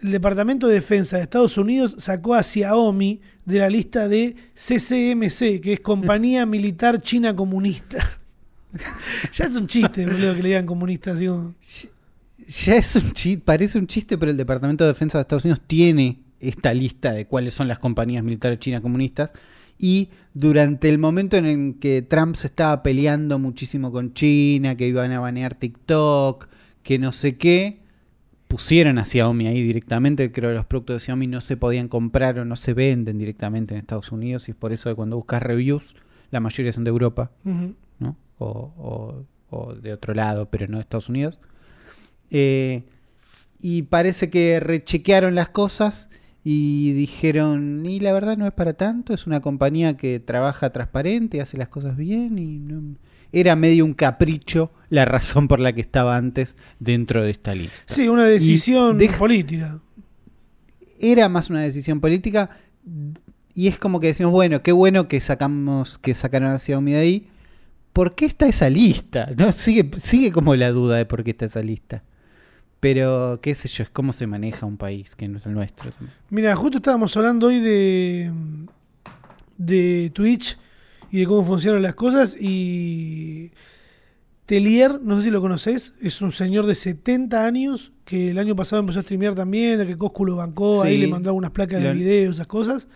el Departamento de Defensa de Estados Unidos sacó a Xiaomi de la lista de CCMC, que es Compañía Militar China Comunista. ya es un chiste, boludo, que le digan comunista así como... Ya es un chiste, parece un chiste, pero el Departamento de Defensa de Estados Unidos tiene esta lista de cuáles son las compañías militares chinas comunistas. Y durante el momento en el que Trump se estaba peleando muchísimo con China, que iban a banear TikTok, que no sé qué, pusieron a Xiaomi ahí directamente. Creo que los productos de Xiaomi no se podían comprar o no se venden directamente en Estados Unidos. Y es por eso que cuando buscas reviews, la mayoría son de Europa. ¿no? O, o- o de otro lado, pero no de Estados Unidos. Eh, y parece que rechequearon las cosas y dijeron, y la verdad no es para tanto, es una compañía que trabaja transparente, hace las cosas bien y no... Era medio un capricho la razón por la que estaba antes dentro de esta lista. Sí, una decisión política. Era más una decisión política y es como que decimos, bueno, qué bueno que sacamos, que sacaron a Xiaomi de ahí. ¿Por qué está esa lista? No, sigue, sigue como la duda de por qué está esa lista. Pero, qué sé yo, es cómo se maneja un país que no es el nuestro. Mira, justo estábamos hablando hoy de, de Twitch y de cómo funcionan las cosas y Telier, no sé si lo conoces, es un señor de 70 años que el año pasado empezó a streamear también, el que Coscu lo bancó, ahí le mandó algunas placas de video, esas cosas.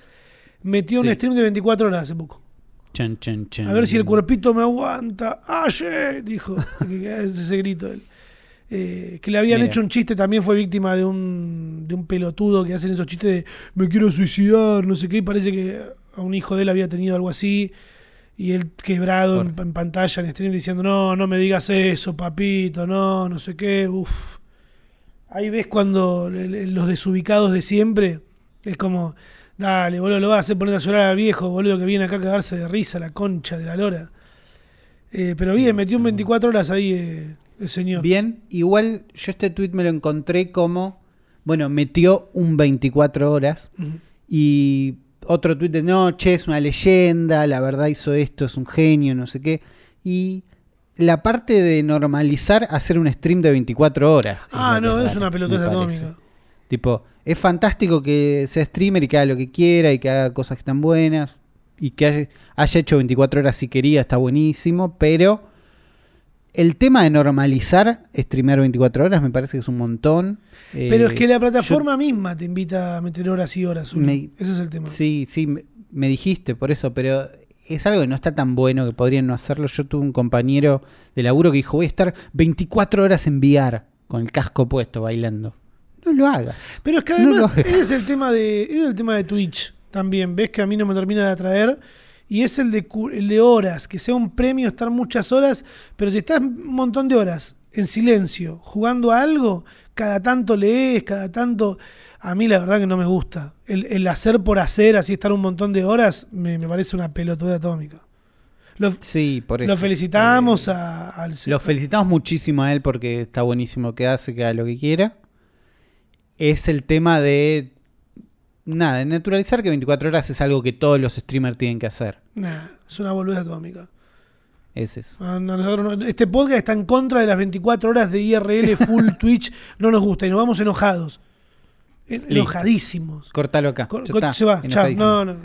Metió un stream de 24 horas hace poco. Chan, chan, chan. A ver si el cuerpito me aguanta. ¡Aye! Dijo. Ese grito él. Eh, que le habían Mira. hecho un chiste, también fue víctima de un, de un pelotudo que hacen esos chistes de me quiero suicidar, no sé qué, y parece que a un hijo de él había tenido algo así, y él quebrado en, pantalla, en stream, diciendo, no, no me digas eso, papito, no, no sé qué, uff. Ahí ves cuando los desubicados de siempre, es como, dale, boludo, lo vas a hacer poner a llorar al viejo, boludo, que viene acá a cagarse de risa, la concha de la lora. Eh, pero bien, metió un 24 horas ahí eh, el señor. Bien, igual yo este tweet me lo encontré como, bueno, metió un 24 horas y otro tweet de, no, che, es una leyenda, la verdad hizo esto, es un genio, no sé qué. Y la parte de normalizar hacer un stream de 24 horas. Ah, no, es una parece. atómica. Tipo, es fantástico que sea streamer y que haga lo que quiera y que haga cosas que están buenas y que haya, haya hecho 24 horas si quería, está buenísimo, pero el tema de normalizar streamear 24 horas me parece que es un montón. Pero Eh, es que la yo- plataforma misma te invita a meter horas y horas. Me- Ese es el tema. Sí, sí, me, me dijiste por eso, pero es algo que no está tan bueno que podrían no hacerlo. Yo tuve un compañero de laburo que dijo, voy a estar 24 horas en VR con el casco puesto bailando. No lo hagas. Pero es que No además ese es el tema de es el tema de Twitch también. Ves que a mí no me termina de atraer. Y es el de, el de horas, que sea un premio estar muchas horas, pero si estás un montón de horas en silencio, jugando a algo, cada tanto lees, cada tanto... A mí la verdad que no me gusta. El, el hacer por hacer, así estar un montón de horas, me, me parece una pelotuda atómica. Lo, Sí, por eso. lo felicitamos Eh, a- al... Lo felicitamos muchísimo a él porque está buenísimo que hace, que haga lo que quiera. Es el tema de. Nada, naturalizar que 24 horas es algo que todos los streamers tienen que hacer. Nah, es una boludez atómica. Es eso. A nosotros no- este podcast está en contra de las 24 horas de IRL full Twitch. No nos gusta y nos vamos enojados. Enojadísimos. Cortalo acá. Cor- Ya está, se va. No, no.